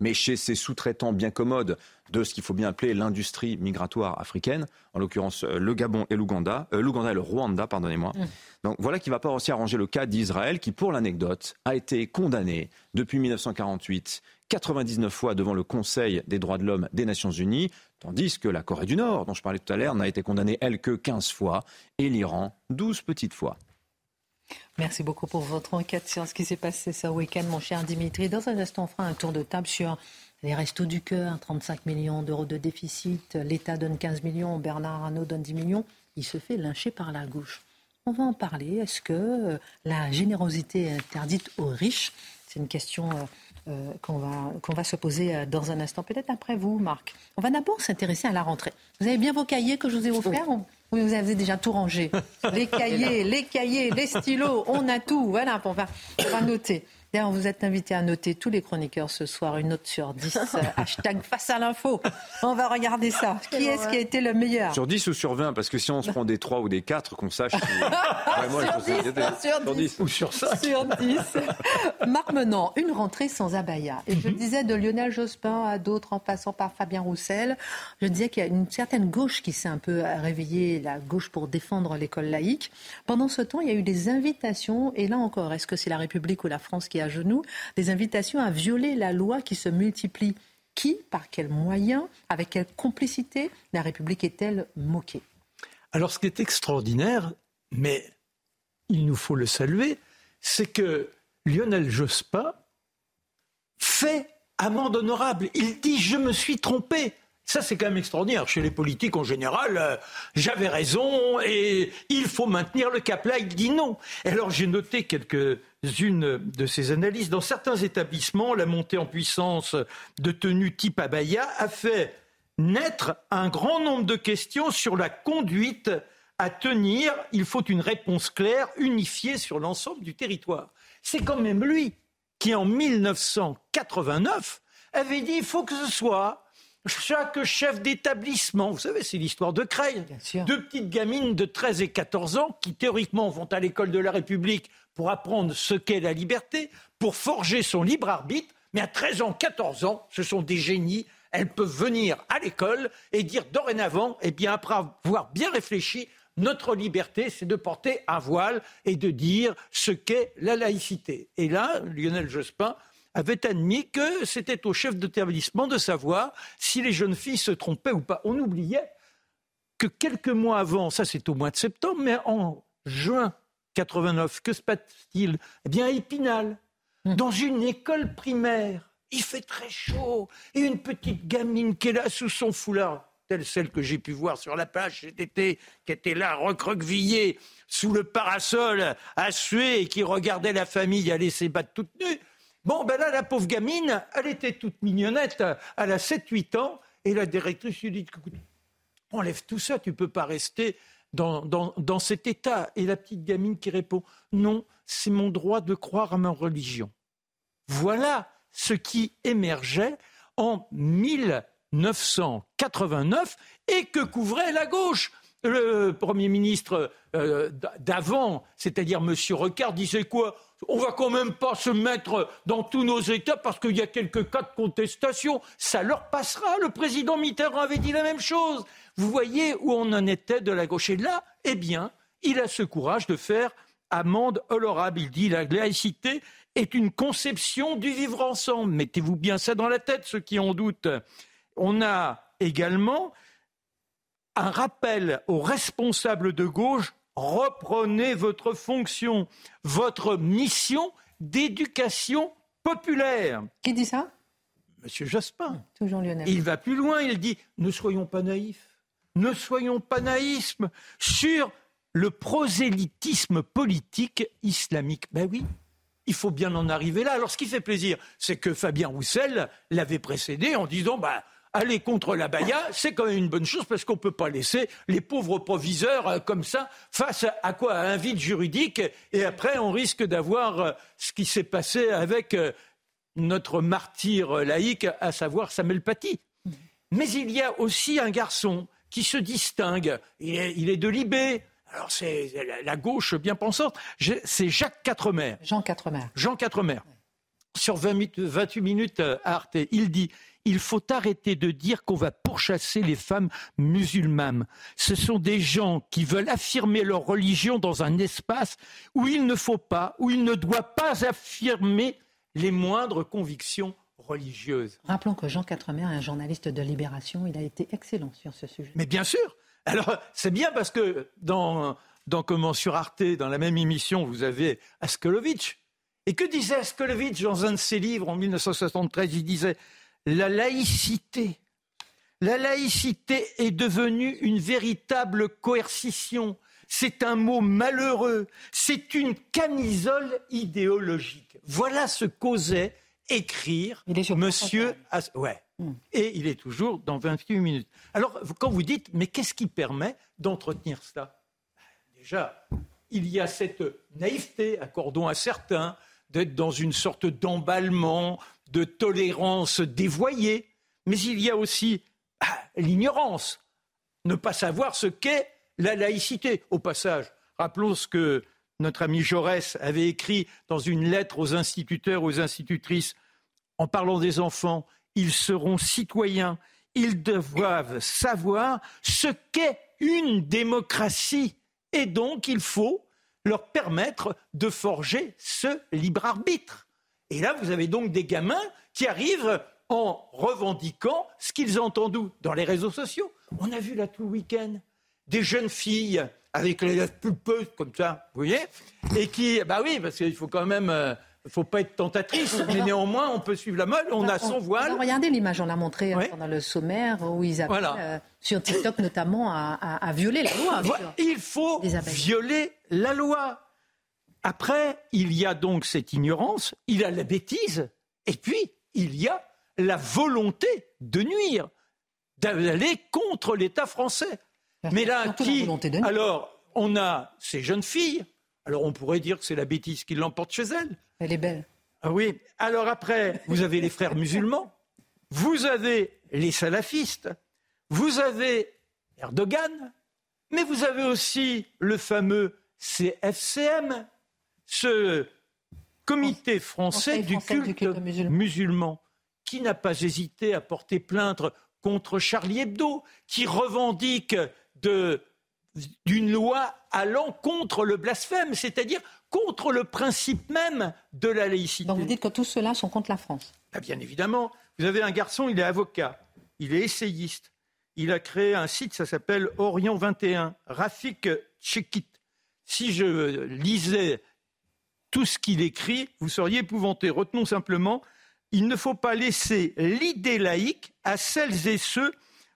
mais chez ces sous-traitants bien commodes de ce qu'il faut bien appeler l'industrie migratoire africaine, en l'occurrence euh, le Gabon et l'Ouganda, euh, l'Ouganda et le Rwanda, pardonnez-moi. Mm. Donc voilà qui ne va pas aussi arranger le cas d'Israël, qui, pour l'anecdote, a été condamné depuis 1948 99 fois devant le Conseil des droits de l'homme des Nations Unies, tandis que la Corée du Nord, dont je parlais tout à l'heure, n'a été condamnée, elle, que 15 fois, et l'Iran, 12 petites fois. Merci beaucoup pour votre enquête sur ce qui s'est passé ce week-end, mon cher Dimitri. Dans un instant, on fera un tour de table sur les restos du cœur, 35 millions d'euros de déficit, l'État donne 15 millions, Bernard Arnault donne 10 millions. Il se fait lyncher par la gauche. On va en parler. Est-ce que euh, la générosité est interdite aux riches? C'est une question euh, qu'on va, qu'on va se poser dans un instant, peut-être après vous, Marc. On va d'abord s'intéresser à la rentrée. Vous avez bien vos cahiers que je vous ai offerts oui, vous avez déjà tout rangé. Les cahiers, les cahiers, les stylos, on a tout. Voilà, on va, on va noter. D'ailleurs, vous êtes invité à noter tous les chroniqueurs ce soir, une note sur 10, euh, hashtag face à l'info. On va regarder ça. Qui est-ce qui a été le meilleur Sur 10 ou sur 20 Parce que si on se prend des 3 ou des 4, qu'on sache. Vraiment, sur, 10, sur, 10, Ou sur 5. Sur 10. Marc Menant, une rentrée sans abaya. Et je mhm. disais de Lionel Jospin à d'autres, en passant par Fabien Roussel, je disais qu'il y a une certaine gauche qui s'est un peu réveillée, la gauche pour défendre l'école laïque. Pendant ce temps, il y a eu des invitations, et là encore, est-ce que c'est la République ou la France qui a genoux, des invitations à violer la loi qui se multiplie. Qui, par quels moyens, avec quelle complicité la République est-elle moquée? Alors ce qui est extraordinaire, mais il nous faut le saluer, c'est que Lionel Jospin fait amende honorable. Il dit je me suis trompé. Ça, c'est quand même extraordinaire. Chez les politiques, en général, euh, j'avais raison et il faut maintenir le cap. Là, il dit non. alors, j'ai noté quelques-unes de ces analyses. Dans certains établissements, la montée en puissance de tenues type abaya a fait naître un grand nombre de questions sur la conduite à tenir. Il faut une réponse claire, unifiée sur l'ensemble du territoire. C'est quand même lui qui, en 1989, avait dit il faut que ce soit chaque chef d'établissement, vous savez, c'est l'histoire de Creil, deux petites gamines de 13 et 14 ans qui théoriquement vont à l'école de la République pour apprendre ce qu'est la liberté, pour forger son libre arbitre, mais à 13 ans, 14 ans, ce sont des génies, elles peuvent venir à l'école et dire dorénavant, eh bien après avoir bien réfléchi, notre liberté, c'est de porter un voile et de dire ce qu'est la laïcité. Et là, Lionel Jospin avait admis que c'était au chef d'établissement de savoir si les jeunes filles se trompaient ou pas. On oubliait que quelques mois avant, ça c'est au mois de septembre, mais en juin 89, que se passe-t-il? Eh bien, à Épinal, hmm. dans une école primaire, il fait très chaud, et une petite gamine qui est là sous son foulard, telle celle que j'ai pu voir sur la plage cet été, qui était là recroquevillée sous le parasol, à suer, et qui regardait la famille aller s'ébattre battre toute nue. Bon, ben là, la pauvre gamine, elle était toute mignonnette, elle a 7-8 ans, et la directrice lui dit, enlève tout ça, tu ne peux pas rester dans, cet état. Et la petite gamine qui répond, non, c'est mon droit de croire à ma religion. Voilà ce qui émergeait en 1989 et que couvrait la gauche le Premier ministre euh, d'avant, c'est-à-dire M. Recard, disait quoi? On va quand même pas se mettre dans tous nos États parce qu'il y a quelques cas de contestation. Ça leur passera. Le président Mitterrand avait dit la même chose. Vous voyez où on en était de la gauche. Et là, eh bien, il a ce courage de faire amende honorable. Il dit la laïcité est une conception du vivre ensemble. Mettez-vous bien ça dans la tête, ceux qui en doutent. On a également un rappel aux responsables de gauche, reprenez votre fonction, votre mission d'éducation populaire. Qui dit ça? M. Jospin. Toujours Lionel. Il va plus loin, il dit ne soyons pas naïfs, ne soyons pas naïfs sur le prosélytisme politique islamique. Ben oui, il faut bien en arriver là. Alors ce qui fait plaisir, c'est que Fabien Roussel l'avait précédé en disant bah, aller contre la Baïa, c'est quand même une bonne chose parce qu'on ne peut pas laisser les pauvres proviseurs euh, comme ça face à quoi? À un vide juridique. Et après, on risque d'avoir euh, ce qui s'est passé avec euh, notre martyr laïque, à savoir Samuel Paty. Mais il y a aussi un garçon qui se distingue. Il est, de Libé. Alors c'est la gauche bien pensante. C'est Jacques Quatremer. Jean Quatremer. Jean Quatremer. Sur 28 minutes à Arte, il dit il faut arrêter de dire qu'on va pourchasser les femmes musulmanes. Ce sont des gens qui veulent affirmer leur religion dans un espace où il ne faut pas, où il ne doit pas affirmer les moindres convictions religieuses. Rappelons que Jean Quatremer est un journaliste de Libération. Il a été excellent sur ce sujet. Mais bien sûr. Alors, c'est bien parce que dans, dans Comment sur Arte, dans la même émission, vous avez Askolovitch. Et que disait Askolovitch dans un de ses livres en 1973 Il disait la laïcité. La laïcité est devenue une véritable coercition. C'est un mot malheureux. C'est une camisole idéologique. Voilà ce qu'osait écrire Monsieur. Ouais. Hmm. Et il est toujours dans 28 minutes. Alors, quand vous dites, mais qu'est-ce qui permet d'entretenir cela? Déjà, il y a cette naïveté, accordons à certains, d'être dans une sorte d'emballement, de tolérance dévoyée, mais il y a aussi ah, l'ignorance, ne pas savoir ce qu'est la laïcité. Au passage, rappelons ce que notre ami Jaurès avait écrit dans une lettre aux instituteurs, aux institutrices, en parlant des enfants, ils seront citoyens, ils doivent savoir ce qu'est une démocratie. Et donc, il faut leur permettre de forger ce libre arbitre. Et là, vous avez donc des gamins qui arrivent en revendiquant ce qu'ils ont entendu dans les réseaux sociaux. On a vu là tout le week-end des jeunes filles avec les lèvres pulpeuses comme ça, vous voyez Et qui, bah oui, parce qu'il faut quand même, euh, faut pas être tentatrice, mais néanmoins, on peut suivre la mode. On a son voile. regardez l'image, on l'a montré hein, pendant le sommaire où ils appellent, euh, sur TikTok notamment, à, violer la loi. il faut violer la loi. Après, il y a donc cette ignorance, il y a la bêtise, et puis il y a la volonté de nuire, d'aller contre l'État français. Mais là, qui Alors, on a ces jeunes filles. Alors, on pourrait dire que c'est la bêtise qui l'emporte chez elles. Elle est belle. Ah oui. Alors après, vous avez les frères musulmans, vous avez les salafistes, vous avez Erdogan, mais vous avez aussi le fameux CFCM, ce comité français, du, culte musulman, qui n'a pas hésité à porter plainte contre Charlie Hebdo, qui revendique d'une loi allant contre le blasphème, c'est-à-dire contre le principe même de la laïcité. Donc vous dites que tous ceux-là sont contre la France ah, Bien évidemment. Vous avez un garçon, il est avocat, il est essayiste, il a créé un site, ça s'appelle Orient 21, Rafik Chekit. Si je lisais tout ce qu'il écrit, vous seriez épouvanté. Retenons simplement, il ne faut pas laisser l'idée laïque à celles et ceux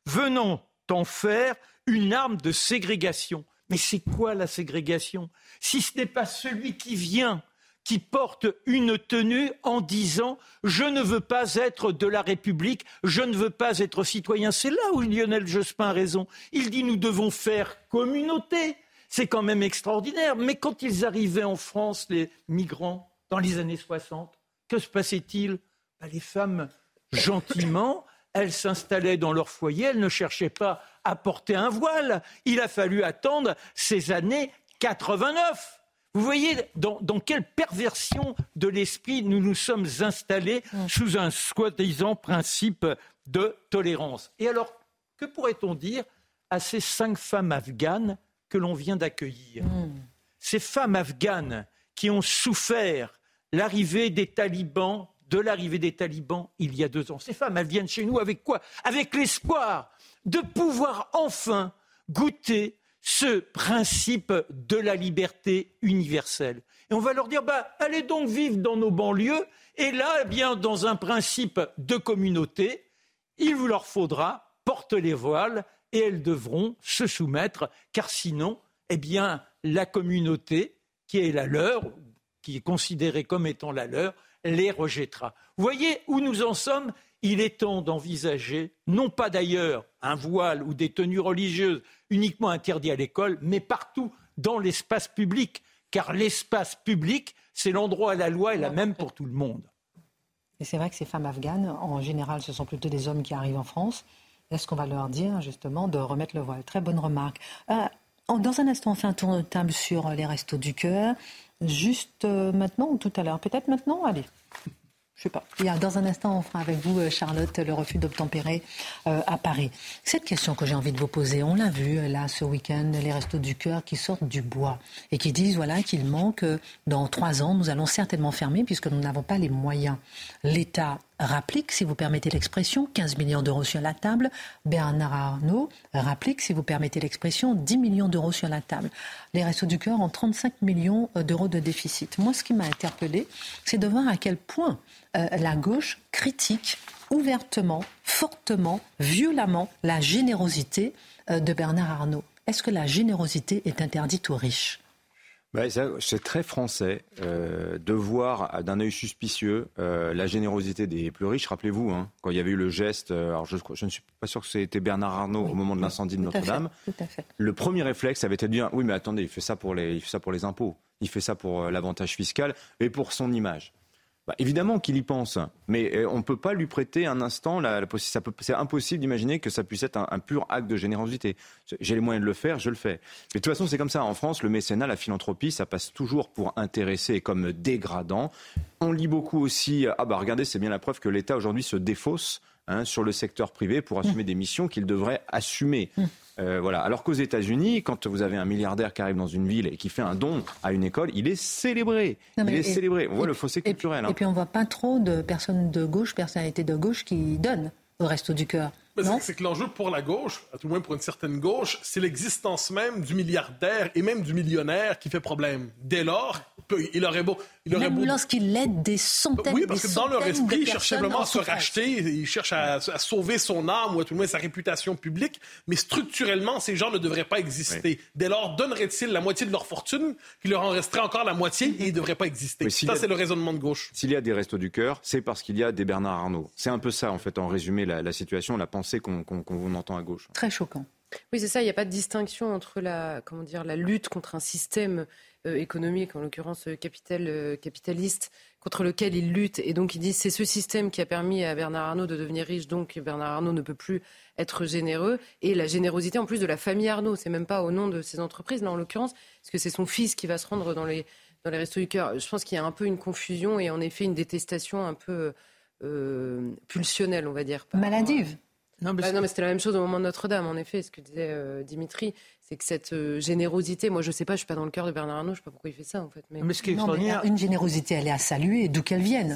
venant en faire une arme de ségrégation. Mais c'est quoi la ségrégation? Si ce n'est pas celui qui vient, qui porte une tenue en disant je ne veux pas être de la République, je ne veux pas être citoyen. C'est là où Lionel Jospin a raison. Il dit nous devons faire communauté. C'est quand même extraordinaire. Mais quand ils arrivaient en France, les migrants, dans les années 60, que se passait-il? Ben, Les femmes, gentiment, elles s'installaient dans leur foyer, elles ne cherchaient pas à porter un voile. Il a fallu attendre ces années 89. Vous voyez dans, quelle perversion de l'esprit nous nous sommes installés mm. sous un soi-disant principe de tolérance. Et alors, que pourrait-on dire à ces cinq femmes afghanes que l'on vient d'accueillir? Mm. Ces femmes afghanes qui ont souffert l'arrivée des talibans, de l'arrivée des talibans il y a deux ans. Ces femmes, elles viennent chez nous avec quoi? Avec l'espoir de pouvoir enfin goûter ce principe de la liberté universelle. Et on va leur dire, bah, allez donc vivre dans nos banlieues, et là, eh bien, dans un principe de communauté, il vous leur faudra porter les voiles et elles devront se soumettre, car sinon, eh bien, la communauté qui est la leur, qui est considérée comme étant la leur, les rejettera. Vous voyez où nous en sommes? Il est temps d'envisager, non pas d'ailleurs un voile ou des tenues religieuses uniquement interdites à l'école, mais partout dans l'espace public, car l'espace public, c'est l'endroit où la loi est la même pour tout le monde. Et c'est vrai que ces femmes afghanes, en général, ce sont plutôt des hommes qui arrivent en France. Est-ce qu'on va leur dire justement de remettre le voile Très bonne remarque. Euh, dans un instant, on fait un tour de table sur les restos du cœur. Juste euh, maintenant ou tout à l'heure? Peut-être maintenant? Allez. Je sais pas. A, dans un instant, on fera avec vous, euh, Charlotte, le refus d'obtempérer euh, à Paris. Cette question que j'ai envie de vous poser, on l'a vu là ce week-end, les restos du cœur qui sortent du bois et qui disent voilà qu'il manque dans trois ans, nous allons certainement fermer puisque nous n'avons pas les moyens. L'État rapplique, si vous permettez l'expression, 15 millions d'euros sur la table. Bernard Arnault rapplique, si vous permettez l'expression, 10 millions d'euros sur la table. Les Restos du Cœur ont 35 millions euh, d'euros de déficit. Moi, ce qui m'a interpellé, c'est de voir à quel point euh, la gauche critique ouvertement, fortement, violemment la générosité euh, de Bernard Arnault. Est-ce que la générosité est interdite aux riches? Bah, c'est très français euh, de voir d'un œil suspicieux euh, la générosité des plus riches. Rappelez-vous, hein, quand il y avait eu le geste, euh, alors je, je ne suis pas sûr que c'était Bernard Arnault au moment de l'incendie de Notre-Dame. Le premier réflexe avait été de dire oui, mais attendez, il fait ça pour les, il fait ça pour les impôts, il fait ça pour l'avantage fiscal et pour son image. Bah, évidemment qu'il y pense, mais euh, on ne peut pas lui prêter un instant la, C'est impossible d'imaginer que ça puisse être un, pur acte de générosité. J'ai les moyens de le faire, je le fais. Mais de toute façon, c'est comme ça. En France, le mécénat, la philanthropie, ça passe toujours pour intéressé comme dégradant. On lit beaucoup aussi. Ah bah regardez, c'est bien la preuve que l'État aujourd'hui se défausse Hein, sur le secteur privé pour assumer des missions qu'il devrait assumer. Mmh. Euh, voilà. Alors qu'aux États-Unis, quand vous avez un milliardaire qui arrive dans une ville et qui fait un don à une école, il est célébré. il est célébré. On voit le fossé culturel. Et, hein. puis on voit pas trop de personnes de gauche, personnalités de gauche qui donnent au Resto du Cœur. C'est que l'enjeu pour la gauche, à tout le moins pour une certaine gauche, c'est l'existence même du milliardaire et même du millionnaire qui fait problème. Dès lors, il aurait beau. Il aurait même lorsqu'il aide des centaines Oui, parce que dans leur esprit, ils cherchent simplement à se racheter, ils cherchent à, sauver son âme ou à tout le moins sa réputation publique, mais structurellement, ces gens ne devraient pas exister. Dès lors, donneraient-ils la moitié de leur fortune, qu'il leur en resterait encore la moitié et ils ne devraient pas exister? ça, c'est le raisonnement de gauche. S'il y a des restos du cœur, c'est parce qu'il y a des Bernard Arnault. C'est un peu ça, en fait, en résumé, la, la situation, la pensée qu'on qu entend à gauche. Très choquant. Oui, c'est ça. Il n'y a pas de distinction entre la, comment dire, la lutte contre un système euh, économique, en l'occurrence euh, capital, euh, capitaliste, contre lequel il lutte. Et donc, il dit c'est ce système qui a permis à Bernard Arnault de devenir riche, donc Bernard Arnault ne peut plus être généreux. Et la générosité, en plus, de la famille Arnault. C'est même pas au nom de ces entreprises, là, en l'occurrence, parce que c'est son fils qui va se rendre dans les, dans les restos du cœur. Je pense qu'il y a un peu une confusion et en effet une détestation un peu pulsionnelle, on va dire. Maladive. Non, mais, bah, c'était la même chose au moment de Notre-Dame, en effet, ce que disait euh, Dimitri. C'est que cette euh, générosité, moi je ne sais pas, je ne suis pas dans le cœur de Bernard Arnault, je ne sais pas pourquoi il fait ça en fait. Mais, ce qui est extraordinaire... une générosité, elle est à saluer, d'où qu'elle vienne.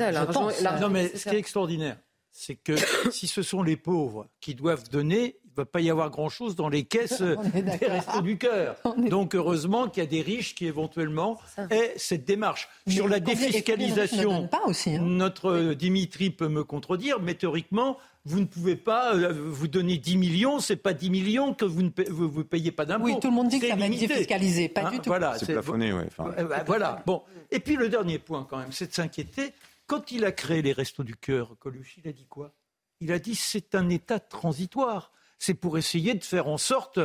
non, mais ce qui est extraordinaire, c'est que si ce sont les pauvres qui doivent donner, ne va pas y avoir grand-chose dans les caisses des restos du cœur. Donc heureusement qu'il y a des riches qui éventuellement aient cette démarche. Sur la défiscalisation, hein. notre Dimitri peut me contredire, mais théoriquement, vous ne pouvez pas euh, vous donner 10 millions, c'est pas 10 millions que vous ne vous, payez pas d'impôts. Oui, tout le monde dit que ça va être défiscalisé, pas hein, du tout. Voilà, c'est plafonné, oui. Euh, bah, voilà. Bon. Et puis le dernier point quand même, c'est de s'inquiéter. Quand il a créé les Restos du Cœur, Coluche, il a dit quoi? Il a dit c'est un état transitoire. C'est pour essayer de faire en sorte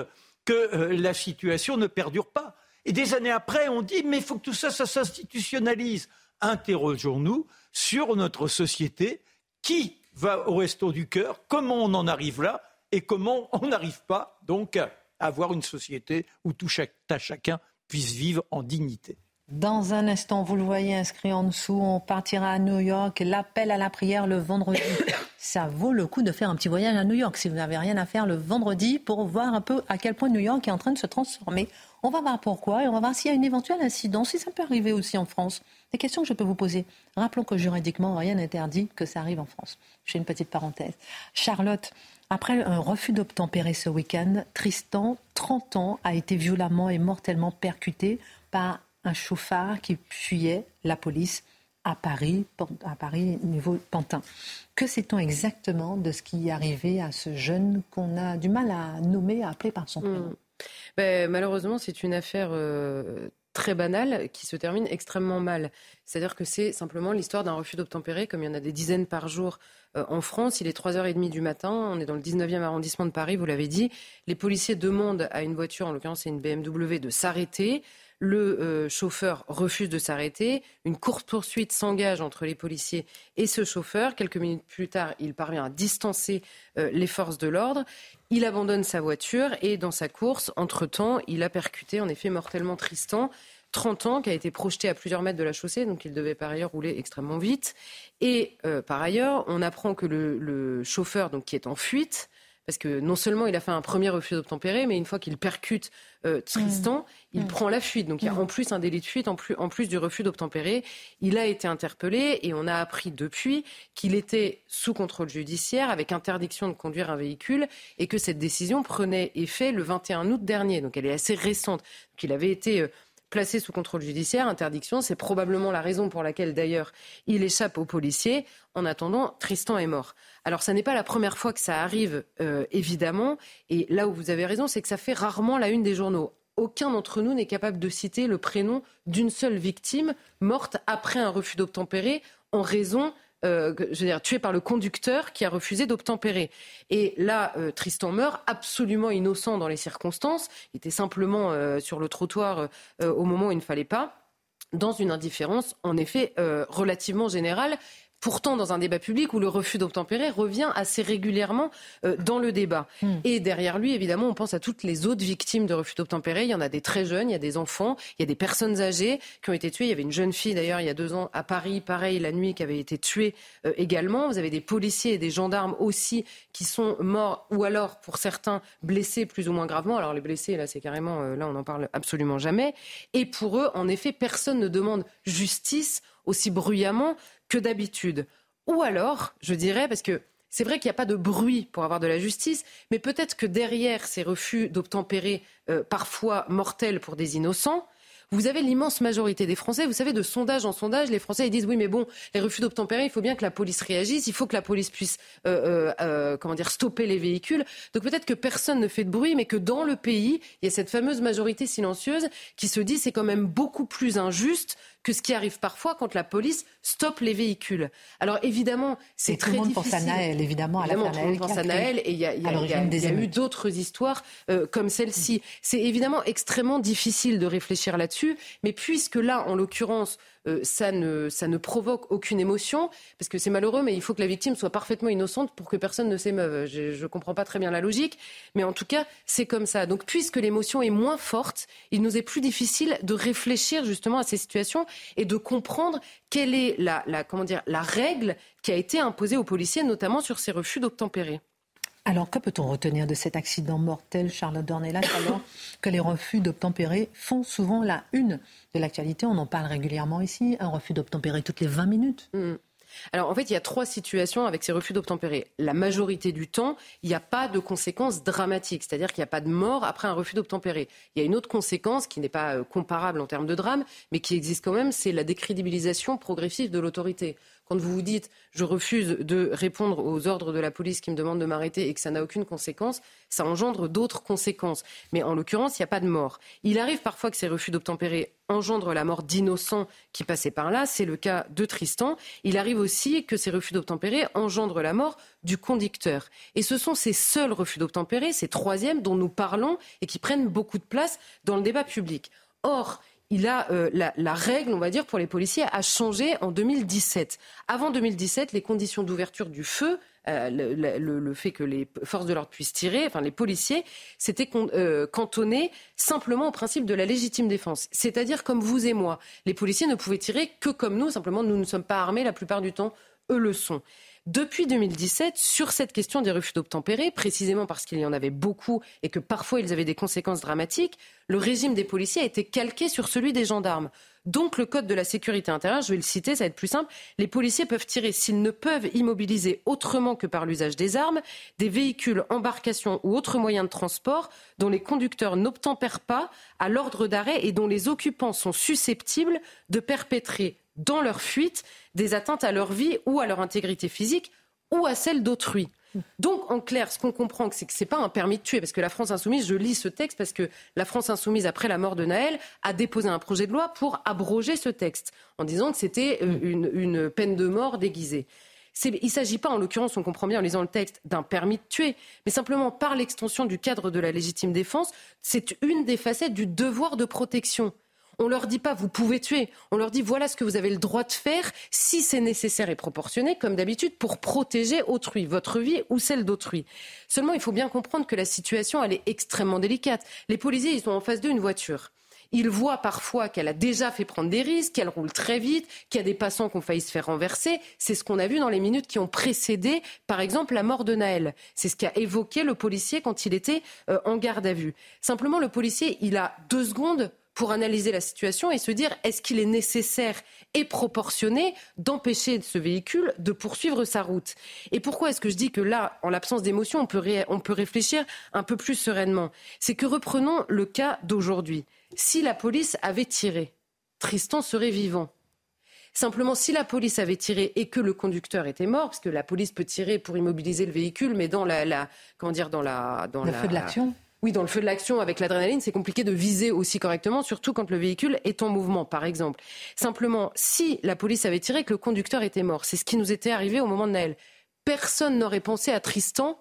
que euh, la situation ne perdure pas. Et des années après, on dit mais il faut que tout ça, s'institutionnalise. Interrogeons-nous sur notre société qui va au resto du cœur, comment on en arrive là? Et comment on n'arrive pas à avoir une société où tout chacun puisse vivre en dignité? Dans un instant, vous le voyez inscrit en dessous, on partira à New York, l'appel à la prière le vendredi. Ça vaut le coup de faire un petit voyage à New York si vous n'avez rien à faire le vendredi pour voir un peu à quel point New York est en train de se transformer. On va voir pourquoi et on va voir s'il y a une éventuelle incidence, si ça peut arriver aussi en France. Des questions que je peux vous poser. Rappelons que juridiquement, rien n'interdit que ça arrive en France. Je fais une petite parenthèse. Charlotte, Après un refus d'obtempérer ce week-end, Tristan, 30 ans, a été violemment et mortellement percuté par un chauffard qui fuyait la police à Paris, à Paris niveau Pantin. Que sait-on exactement de ce qui est arrivé à ce jeune qu'on a du mal à nommer, à appeler par son prénom? Hmm. ben, Malheureusement, c'est une affaire euh, très banale qui se termine extrêmement mal. C'est-à-dire que c'est simplement l'histoire d'un refus d'obtempérer, comme il y en a des dizaines par jour euh, en France. Il est 3h30 du matin, on est dans le 19e arrondissement de Paris, vous l'avez dit. Les policiers demandent à une voiture, en l'occurrence c'est une BMW, de s'arrêter. Le euh, chauffeur refuse de s'arrêter. Une courte poursuite s'engage entre les policiers et ce chauffeur. Quelques minutes plus tard, il parvient à distancer euh, les forces de l'ordre. Il abandonne sa voiture et dans sa course, entre-temps, il a percuté en effet mortellement Tristan. 30 ans, qui a été projeté à plusieurs mètres de la chaussée, donc il devait par ailleurs rouler extrêmement vite. Et euh, par ailleurs, on apprend que le, le, chauffeur, donc qui est en fuite, parce que non seulement il a fait un premier refus d'obtempérer, mais une fois qu'il percute euh, Tristan, mmh. il mmh. prend la fuite. Donc il y a en plus un délit de fuite, en plus, en plus du refus d'obtempérer. Il a été interpellé et on a appris depuis qu'il était sous contrôle judiciaire avec interdiction de conduire un véhicule et que cette décision prenait effet le 21 août dernier. Donc elle est assez récente. Donc il avait été... Euh, placé sous contrôle judiciaire, interdiction. C'est probablement la raison pour laquelle, d'ailleurs, il échappe aux policiers. En attendant, Tristan est mort. Alors, ça n'est pas la première fois que ça arrive, euh, évidemment. Et là où vous avez raison, c'est que ça fait rarement la une des journaux. Aucun d'entre nous n'est capable de citer le prénom d'une seule victime morte après un refus d'obtempérer en raison euh, je tué par le conducteur qui a refusé d'obtempérer. Et là, euh, Tristan meurt absolument innocent dans les circonstances. Il était simplement euh, sur le trottoir au moment où il ne fallait pas dans une indifférence, en effet, relativement générale pourtant dans un débat public où le refus d'obtempérer revient assez régulièrement euh, dans le débat. Hmm. Et derrière lui, évidemment, on pense à toutes les autres victimes de refus d'obtempérer. Il y en a des très jeunes, il y a des enfants, il y a des personnes âgées qui ont été tuées. Il y avait une jeune fille d'ailleurs il y a deux ans à Paris, pareil, la nuit, qui avait été tuée euh, également. Vous avez des policiers et des gendarmes aussi qui sont morts ou alors, pour certains, blessés plus ou moins gravement. Alors les blessés, là, c'est carrément, euh, là, on n'en parle absolument jamais. Et pour eux, en effet, personne ne demande justice aussi bruyamment que d'habitude. Ou alors, je dirais, parce que c'est vrai qu'il n'y a pas de bruit pour avoir de la justice, mais peut-être que derrière ces refus d'obtempérer, euh, parfois mortels pour des innocents, vous avez l'immense majorité des Français. Vous savez, de sondage en sondage, les Français ils disent oui, mais bon, les refus d'obtempérer, il faut bien que la police réagisse, il faut que la police puisse, euh, euh, comment dire, stopper les véhicules. Donc peut-être que personne ne fait de bruit, mais que dans le pays, il y a cette fameuse majorité silencieuse qui se dit c'est quand même beaucoup plus injuste que ce qui arrive parfois quand la police stoppe les véhicules. Alors évidemment, c'est très difficile. Tout le monde pense à Naël, évidemment, à la Tout le monde pense à Naël, et il y a, eu d'autres histoires euh, comme celle-ci. C'est évidemment extrêmement difficile de réfléchir là-dessus, mais puisque là, en l'occurrence, euh, ça, ne, ça ne provoque aucune émotion, parce que c'est malheureux, mais il faut que la victime soit parfaitement innocente pour que personne ne s'émeuve. Je ne comprends pas très bien la logique, mais en tout cas, c'est comme ça. Donc, puisque l'émotion est moins forte, il nous est plus difficile de réfléchir justement à ces situations et de comprendre quelle est la, la comment dire, la règle qui a été imposée aux policiers, notamment sur ces refus d'obtempérer. Alors, que peut-on retenir de cet accident mortel, Charlotte Dornelas, alors que les refus d'obtempérer font souvent la une de l'actualité? On en parle régulièrement ici, un refus d'obtempérer toutes les 20 minutes. Mm. Alors en fait, il y a trois situations avec ces refus d'obtempérer. La majorité du temps, il n'y a pas de conséquences dramatiques, c'est-à-dire qu'il n'y a pas de mort après un refus d'obtempérer. Il y a une autre conséquence qui n'est pas euh, comparable en termes de drame, mais qui existe quand même, c'est la décrédibilisation progressive de l'autorité. Quand vous vous dites je refuse de répondre aux ordres de la police qui me demandent de m'arrêter et que ça n'a aucune conséquence, ça engendre d'autres conséquences. Mais en l'occurrence, il n'y a pas de mort. Il arrive parfois que ces refus d'obtempérer engendrent la mort d'innocents qui passaient par là. C'est le cas de Tristan. Il arrive aussi que ces refus d'obtempérer engendrent la mort du conducteur. Et ce sont ces seuls refus d'obtempérer, ces troisièmes dont nous parlons et qui prennent beaucoup de place dans le débat public. Or, il a euh, la, règle, on va dire, pour les policiers a changé en 2017. Avant 2017, les conditions d'ouverture du feu, euh, le, fait que les forces de l'ordre puissent tirer, enfin les policiers, c'était euh, cantonné simplement au principe de la légitime défense. C'est-à-dire comme vous et moi, les policiers ne pouvaient tirer que comme nous, simplement nous ne sommes pas armés la plupart du temps, eux le sont. Depuis 2017 sur cette question des refus d'obtempérer, précisément parce qu'il y en avait beaucoup et que parfois ils avaient des conséquences dramatiques, le régime des policiers a été calqué sur celui des gendarmes. Donc le code de la sécurité intérieure, je vais le citer, ça va être plus simple, les policiers peuvent tirer s'ils ne peuvent immobiliser autrement que par l'usage des armes, des véhicules, embarcations ou autres moyens de transport dont les conducteurs n'obtempèrent pas à l'ordre d'arrêt et dont les occupants sont susceptibles de perpétrer dans leur fuite des atteintes à leur vie ou à leur intégrité physique ou à celle d'autrui. Donc, en clair, ce qu'on comprend, c'est que ce n'est pas un permis de tuer, parce que la France insoumise, je lis ce texte parce que la France insoumise, après la mort de Naël, a déposé un projet de loi pour abroger ce texte, en disant que c'était euh, une, une, peine de mort déguisée. Il ne s'agit pas, en l'occurrence, on comprend bien en lisant le texte, d'un permis de tuer, mais simplement par l'extension du cadre de la légitime défense, c'est une des facettes du devoir de protection. On leur dit pas vous pouvez tuer. On leur dit voilà ce que vous avez le droit de faire si c'est nécessaire et proportionné, comme d'habitude, pour protéger autrui, votre vie ou celle d'autrui. Seulement, il faut bien comprendre que la situation, elle est extrêmement délicate. Les policiers, ils sont en face d'une voiture. Ils voient parfois qu'elle a déjà fait prendre des risques, qu'elle roule très vite, qu'il y a des passants qui ont failli se faire renverser. C'est ce qu'on a vu dans les minutes qui ont précédé, par exemple, la mort de Naël. C'est ce qu'a évoqué le policier quand il était euh, en garde à vue. Simplement, le policier, il a deux secondes pour analyser la situation et se dire est-ce qu'il est nécessaire et proportionné d'empêcher ce véhicule de poursuivre sa route? Et pourquoi est-ce que je dis que là, en l'absence d'émotion, on peut, on peut réfléchir un peu plus sereinement? C'est que reprenons le cas d'aujourd'hui. Si la police avait tiré, Tristan serait vivant. Simplement, si la police avait tiré et que le conducteur était mort, parce que la police peut tirer pour immobiliser le véhicule, mais dans la, la comment dire, dans la, dans le la, feu de l'action oui, dans le feu de l'action avec l'adrénaline, c'est compliqué de viser aussi correctement, surtout quand le véhicule est en mouvement, par exemple. Simplement, si la police avait tiré que le conducteur était mort, c'est ce qui nous était arrivé au moment de Naël. Personne n'aurait pensé à Tristan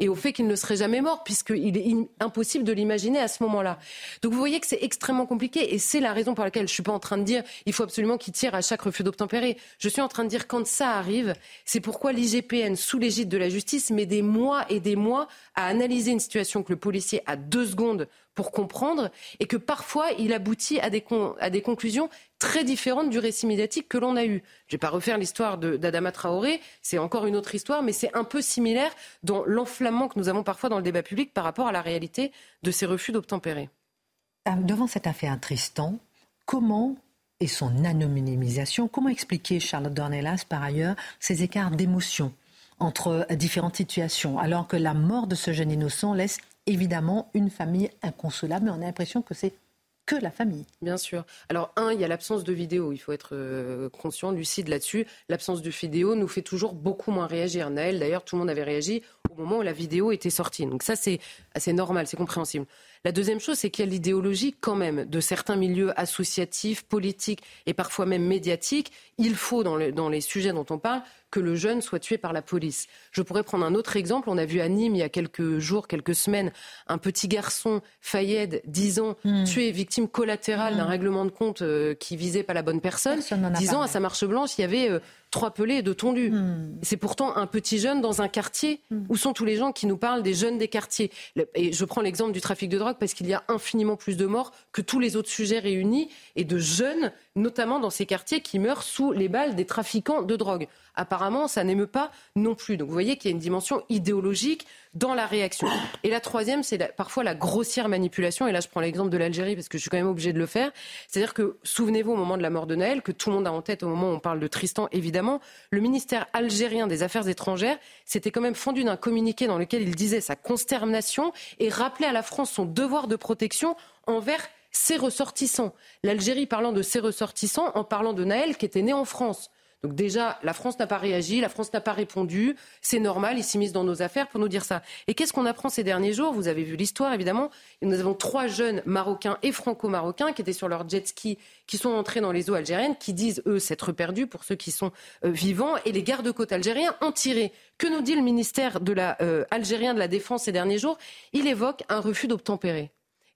et au fait qu'il ne serait jamais mort, puisqu'il est impossible de l'imaginer à ce moment-là. Donc vous voyez que c'est extrêmement compliqué, et c'est la raison pour laquelle je ne suis pas en train de dire il faut absolument qu'il tire à chaque refus d'obtempérer. Je suis en train de dire quand ça arrive, c'est pourquoi l'IGPN, sous l'égide de la justice, met des mois et des mois à analyser une situation que le policier a deux secondes pour comprendre et que parfois il aboutit à des, à des conclusions très différentes du récit médiatique que l'on a eu. Je ne vais pas refaire l'histoire d'Adama Traoré, c'est encore une autre histoire, mais c'est un peu similaire dans l'enflammement que nous avons parfois dans le débat public par rapport à la réalité de ces refus d'obtempérer. Ah, devant cette affaire Tristan, comment et son anonymisation, comment expliquer, Charlotte Dornelas, par ailleurs, ces écarts d'émotion entre différentes situations, alors que la mort de ce jeune innocent laisse évidemment une famille inconsolable, mais on a l'impression que c'est la famille. Bien sûr. Alors, un, il y a l'absence de vidéo. Il faut être euh, conscient, lucide là-dessus. L'absence de vidéo nous fait toujours beaucoup moins réagir. Naël, d'ailleurs, tout le monde avait réagi au moment où la vidéo était sortie. Donc ça, c'est assez normal, c'est compréhensible. La deuxième chose, c'est qu'il y a l'idéologie quand même de certains milieux associatifs, politiques et parfois même médiatiques. Il faut, dans, dans les sujets dont on parle, que le jeune soit tué par la police. Je pourrais prendre un autre exemple. On a vu à Nîmes, il y a quelques jours, quelques semaines, un petit garçon, Fayed, 10 ans, hmm. tué, victime collatérale d'un hmm. règlement de compte euh, qui visait pas la bonne personne. 10 ans, à sa marche blanche, il y avait... Euh, trois pelés et deux tondus. Hmm. C'est pourtant un petit jeune dans un quartier. Où sont tous les gens qui nous parlent des jeunes des quartiers Et je prends l'exemple du trafic de drogue parce qu'il y a infiniment plus de morts que tous les autres sujets réunis et de jeunes notamment dans ces quartiers qui meurent sous les balles des trafiquants de drogue. Apparemment, ça n'émeut pas non plus. Donc vous voyez qu'il y a une dimension idéologique dans la réaction. Et la troisième, c'est parfois la grossière manipulation. Et là, je prends l'exemple de l'Algérie parce que je suis quand même obligé de le faire. C'est-à-dire que, souvenez-vous, au moment de la mort de Naël, que tout le monde a en tête au moment où on parle de Tristan, évidemment, le ministère algérien des Affaires étrangères s'était quand même fendu d'un communiqué dans lequel il disait sa consternation et rappelait à la France son devoir de protection envers ses ressortissants. L'Algérie parlant de ses ressortissants en parlant de Naël qui était né en France. Donc déjà, la France n'a pas réagi, la France n'a pas répondu. C'est normal, ils s'immiscent dans nos affaires pour nous dire ça. Et qu'est-ce qu'on apprend ces derniers jours? Vous avez vu l'histoire, évidemment. Nous avons trois jeunes marocains et franco-marocains qui étaient sur leur jet ski, qui sont entrés dans les eaux algériennes, qui disent, eux, s'être perdus pour ceux qui sont euh, vivants. Et les gardes-côtes algériens ont tiré. Que nous dit le ministère de la, euh, algérien de la Défense ces derniers jours? Il évoque un refus d'obtempérer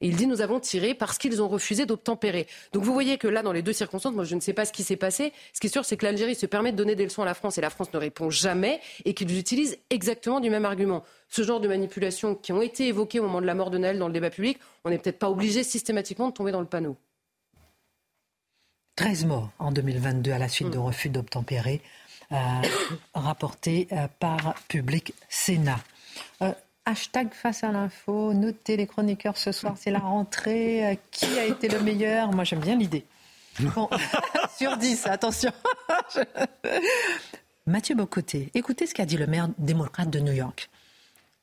il dit nous avons tiré parce qu'ils ont refusé d'obtempérer. Donc vous voyez que là, dans les deux circonstances, moi je ne sais pas ce qui s'est passé. Ce qui est sûr, c'est que l'Algérie se permet de donner des leçons à la France et la France ne répond jamais et qu'ils utilisent exactement du même argument. Ce genre de manipulations qui ont été évoquées au moment de la mort de Naël dans le débat public, on n'est peut-être pas obligé systématiquement de tomber dans le panneau. 13 morts en 2022 à la suite de mm. refus d'obtempérer. rapporté par Public Sénat. Hashtag face à l'info, notez les chroniqueurs ce soir, c'est la rentrée. Qui a été le meilleur? Moi j'aime bien l'idée. Bon, sur 10, attention. Mathieu Bocoté, écoutez ce qu'a dit le maire démocrate de New York.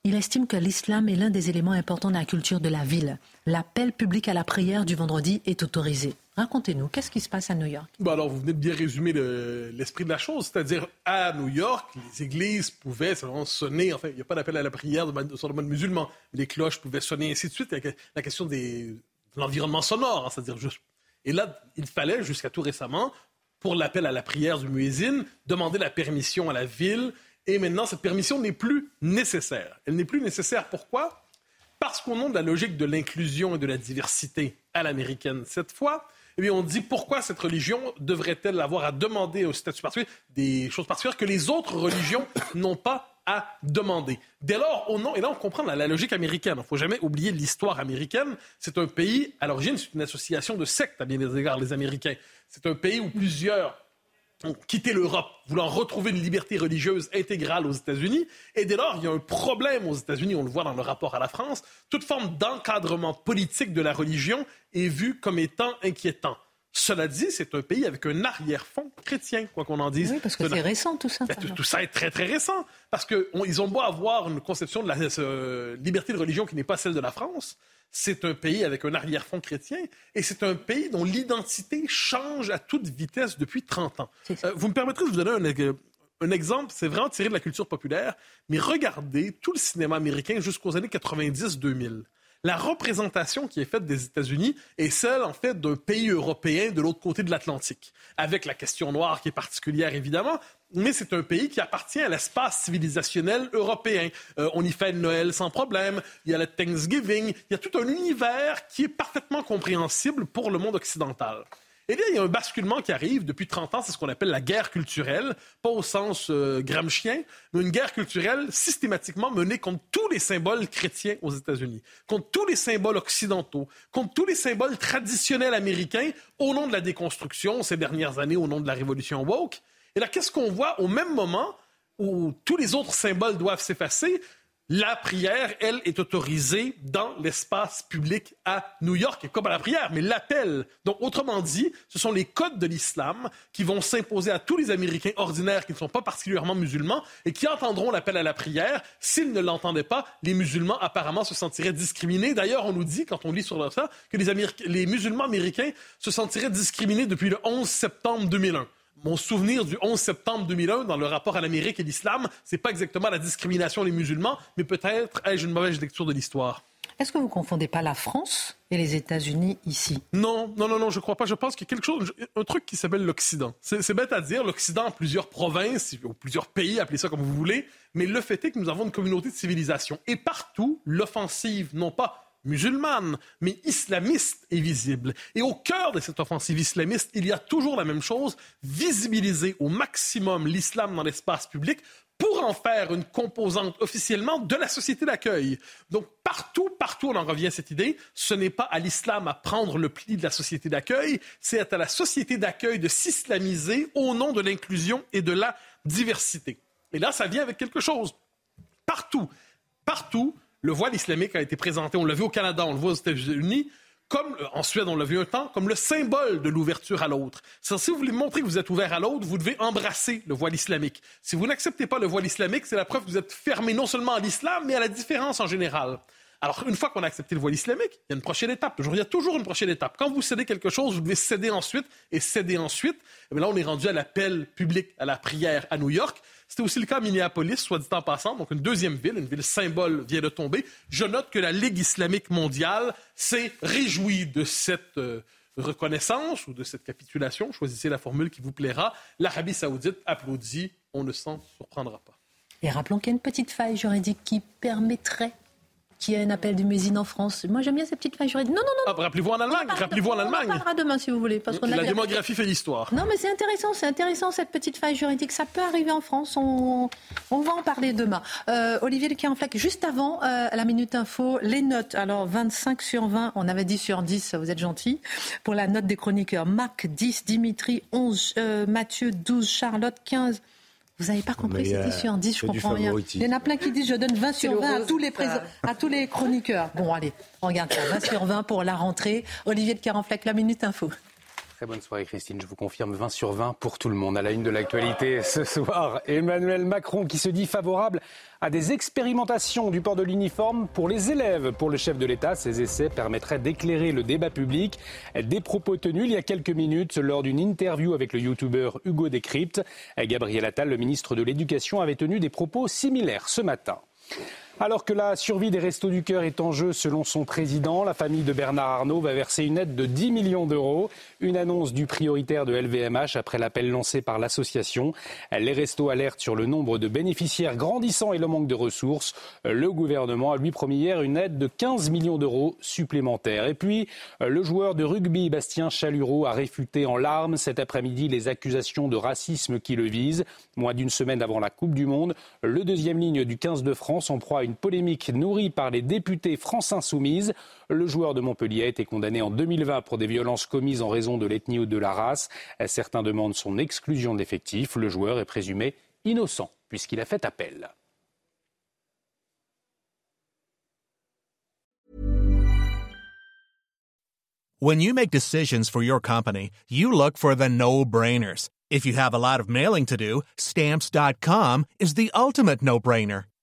Il estime que l'islam est l'un des éléments importants de la culture de la ville. L'appel public à la prière du vendredi est autorisé. Racontez-nous, qu'est-ce qui se passe à New York? Bah alors, vous venez de bien résumer l'esprit de la chose. C'est-à-dire, à New York, les églises pouvaient sonner. Enfin, il n'y a pas d'appel à la prière sur le mode musulman. Les cloches pouvaient sonner, ainsi de suite. La question de l'environnement sonore, hein, c'est-à-dire juste. Et là, il fallait, jusqu'à tout récemment, pour l'appel à la prière du muezzin, demander la permission à la ville et maintenant, cette permission n'est plus nécessaire. Elle n'est plus nécessaire. Pourquoi? Parce qu'au nom de la logique de l'inclusion et de la diversité à l'américaine, cette fois, eh bien, on dit pourquoi cette religion devrait-elle avoir à demander au statut particulier des choses particulières que les autres religions n'ont pas à demander. Dès lors, au nom, et là on comprend la, logique américaine, il ne faut jamais oublier l'histoire américaine, c'est un pays, à l'origine, c'est une association de sectes à bien des égards, les Américains. C'est un pays où plusieurs ont quitté l'Europe, voulant retrouver une liberté religieuse intégrale aux États-Unis. Et dès lors, il y a un problème aux États-Unis, on le voit dans le rapport à la France. Toute forme d'encadrement politique de la religion est vue comme étant inquiétant. Cela dit, c'est un pays avec un arrière-fond chrétien, quoi qu'on en dise. Oui, parce que c'est récent tout ça. Ben, tout, ça est très, très récent. Parce qu'ils ont beau avoir une conception de la euh, liberté de religion qui n'est pas celle de la France c'est un pays avec un arrière-fond chrétien et c'est un pays dont l'identité change à toute vitesse depuis 30 ans. Euh, vous me permettrez de vous donner un, un exemple, c'est vraiment tiré de la culture populaire, mais regardez tout le cinéma américain jusqu'aux années 90-2000 la représentation qui est faite des États-Unis est celle, en fait, d'un pays européen de l'autre côté de l'Atlantique, avec la question noire qui est particulière, évidemment, mais c'est un pays qui appartient à l'espace civilisationnel européen. Euh, on y fait Noël sans problème, il y a le Thanksgiving, il y a tout un univers qui est parfaitement compréhensible pour le monde occidental. Eh bien, il y a un basculement qui arrive depuis 30 ans, c'est ce qu'on appelle la guerre culturelle, pas au sens euh, gramscien, mais une guerre culturelle systématiquement menée contre tous les symboles chrétiens aux États-Unis, contre tous les symboles occidentaux, contre tous les symboles traditionnels américains au nom de la déconstruction ces dernières années, au nom de la révolution woke. Et là, qu'est-ce qu'on voit au même moment où tous les autres symboles doivent s'effacer? La prière, elle, est autorisée dans l'espace public à New York, et comme à la prière, mais l'appel. Donc, autrement dit, ce sont les codes de l'islam qui vont s'imposer à tous les Américains ordinaires qui ne sont pas particulièrement musulmans et qui entendront l'appel à la prière. S'ils ne l'entendaient pas, les musulmans apparemment se sentiraient discriminés. D'ailleurs, on nous dit, quand on lit sur ça, que les, les musulmans américains se sentiraient discriminés depuis le 11 septembre 2001 mon souvenir du 11 septembre 2001 dans le rapport à l'Amérique et l'islam, c'est pas exactement la discrimination des musulmans, mais peut-être ai-je une mauvaise lecture de l'histoire. Est-ce que vous confondez pas la France et les États-Unis ici? Non, non, non, non, je crois pas. Je pense qu'il y a quelque chose, un truc qui s'appelle l'Occident. C'est bête à dire, l'Occident a plusieurs provinces, ou plusieurs pays, appelez ça comme vous voulez, mais le fait est que nous avons une communauté de civilisation. Et partout, l'offensive, non pas musulmane, mais islamiste est visible. Et au cœur de cette offensive islamiste, il y a toujours la même chose, visibiliser au maximum l'islam dans l'espace public pour en faire une composante officiellement de la société d'accueil. Donc partout, partout, on en revient à cette idée, ce n'est pas à l'islam à prendre le pli de la société d'accueil, c'est à la société d'accueil de s'islamiser au nom de l'inclusion et de la diversité. Et là, ça vient avec quelque chose. Partout, partout, le voile islamique a été présenté, on l'a vu au Canada, on le voit aux États-Unis, comme euh, en Suède, on l'a vu un temps, comme le symbole de l'ouverture à l'autre. Si vous voulez montrer que vous êtes ouvert à l'autre, vous devez embrasser le voile islamique. Si vous n'acceptez pas le voile islamique, c'est la preuve que vous êtes fermé non seulement à l'islam, mais à la différence en général. Alors, une fois qu'on a accepté le voile islamique, il y a une prochaine étape. il y a toujours une prochaine étape. Quand vous cédez quelque chose, vous devez céder ensuite et céder ensuite. Et là, on est rendu à l'appel public, à la prière à New York. C'était aussi le cas à Minneapolis, soit dit en passant, donc une deuxième ville, une ville symbole vient de tomber. Je note que la Ligue islamique mondiale s'est réjouie de cette euh, reconnaissance ou de cette capitulation. Choisissez la formule qui vous plaira. L'Arabie saoudite applaudit, on ne s'en surprendra pas. Et rappelons qu'il y a une petite faille juridique qui permettrait qui a un appel du Mésine en France. Moi, j'aime bien ces petites failles Non, non, non. Ah, rappelez-vous en Allemagne. Rappelez-vous en Allemagne. On en parlera demain, si vous voulez. Parce la démographie fait l'histoire. Non, mais c'est intéressant. C'est intéressant, cette petite faille juridique. Ça peut arriver en France. On, on va en parler demain. Euh, Olivier Lequin-Flac, juste avant euh, la Minute Info, les notes. Alors, 25 sur 20. On avait 10 sur 10. Vous êtes gentil. Pour la note des chroniqueurs. Marc, 10. Dimitri, 11. Euh, Mathieu, 12. Charlotte, 15. Vous n'avez pas compris cette histoire 10, je comprends rien. Il y en a plein qui disent je donne 20 sur 20 à tous, les à tous les chroniqueurs. Bon, allez, on regarde ça. 20 sur 20 pour la rentrée. Olivier de Carenfleck, la Minute Info. Très bonne soirée Christine, je vous confirme 20 sur 20 pour tout le monde. À la une de l'actualité ce soir, Emmanuel Macron qui se dit favorable à des expérimentations du port de l'uniforme pour les élèves. Pour le chef de l'État, ces essais permettraient d'éclairer le débat public. Des propos tenus il y a quelques minutes lors d'une interview avec le youtubeur Hugo Décrypte. Gabriel Attal, le ministre de l'Éducation, avait tenu des propos similaires ce matin. Alors que la survie des Restos du Cœur est en jeu selon son président, la famille de Bernard Arnault va verser une aide de 10 millions d'euros. Une annonce du prioritaire de LVMH après l'appel lancé par l'association. Les Restos alertent sur le nombre de bénéficiaires grandissant et le manque de ressources. Le gouvernement a lui promis hier une aide de 15 millions d'euros supplémentaires. Et puis, le joueur de rugby Bastien Chalureau a réfuté en larmes cet après-midi les accusations de racisme qui le visent. Moins d'une semaine avant la Coupe du Monde, le deuxième ligne du 15 de France en proie à une polémique nourrie par les députés France Insoumise. Le joueur de Montpellier a été condamné en 2020 pour des violences commises en raison de l'ethnie ou de la race. Certains demandent son exclusion d'effectif. Le joueur est présumé innocent puisqu'il a fait appel. When you make decisions for your company, you look for no-brainers. If you have a lot mailing to do, stamps.com is the no-brainer.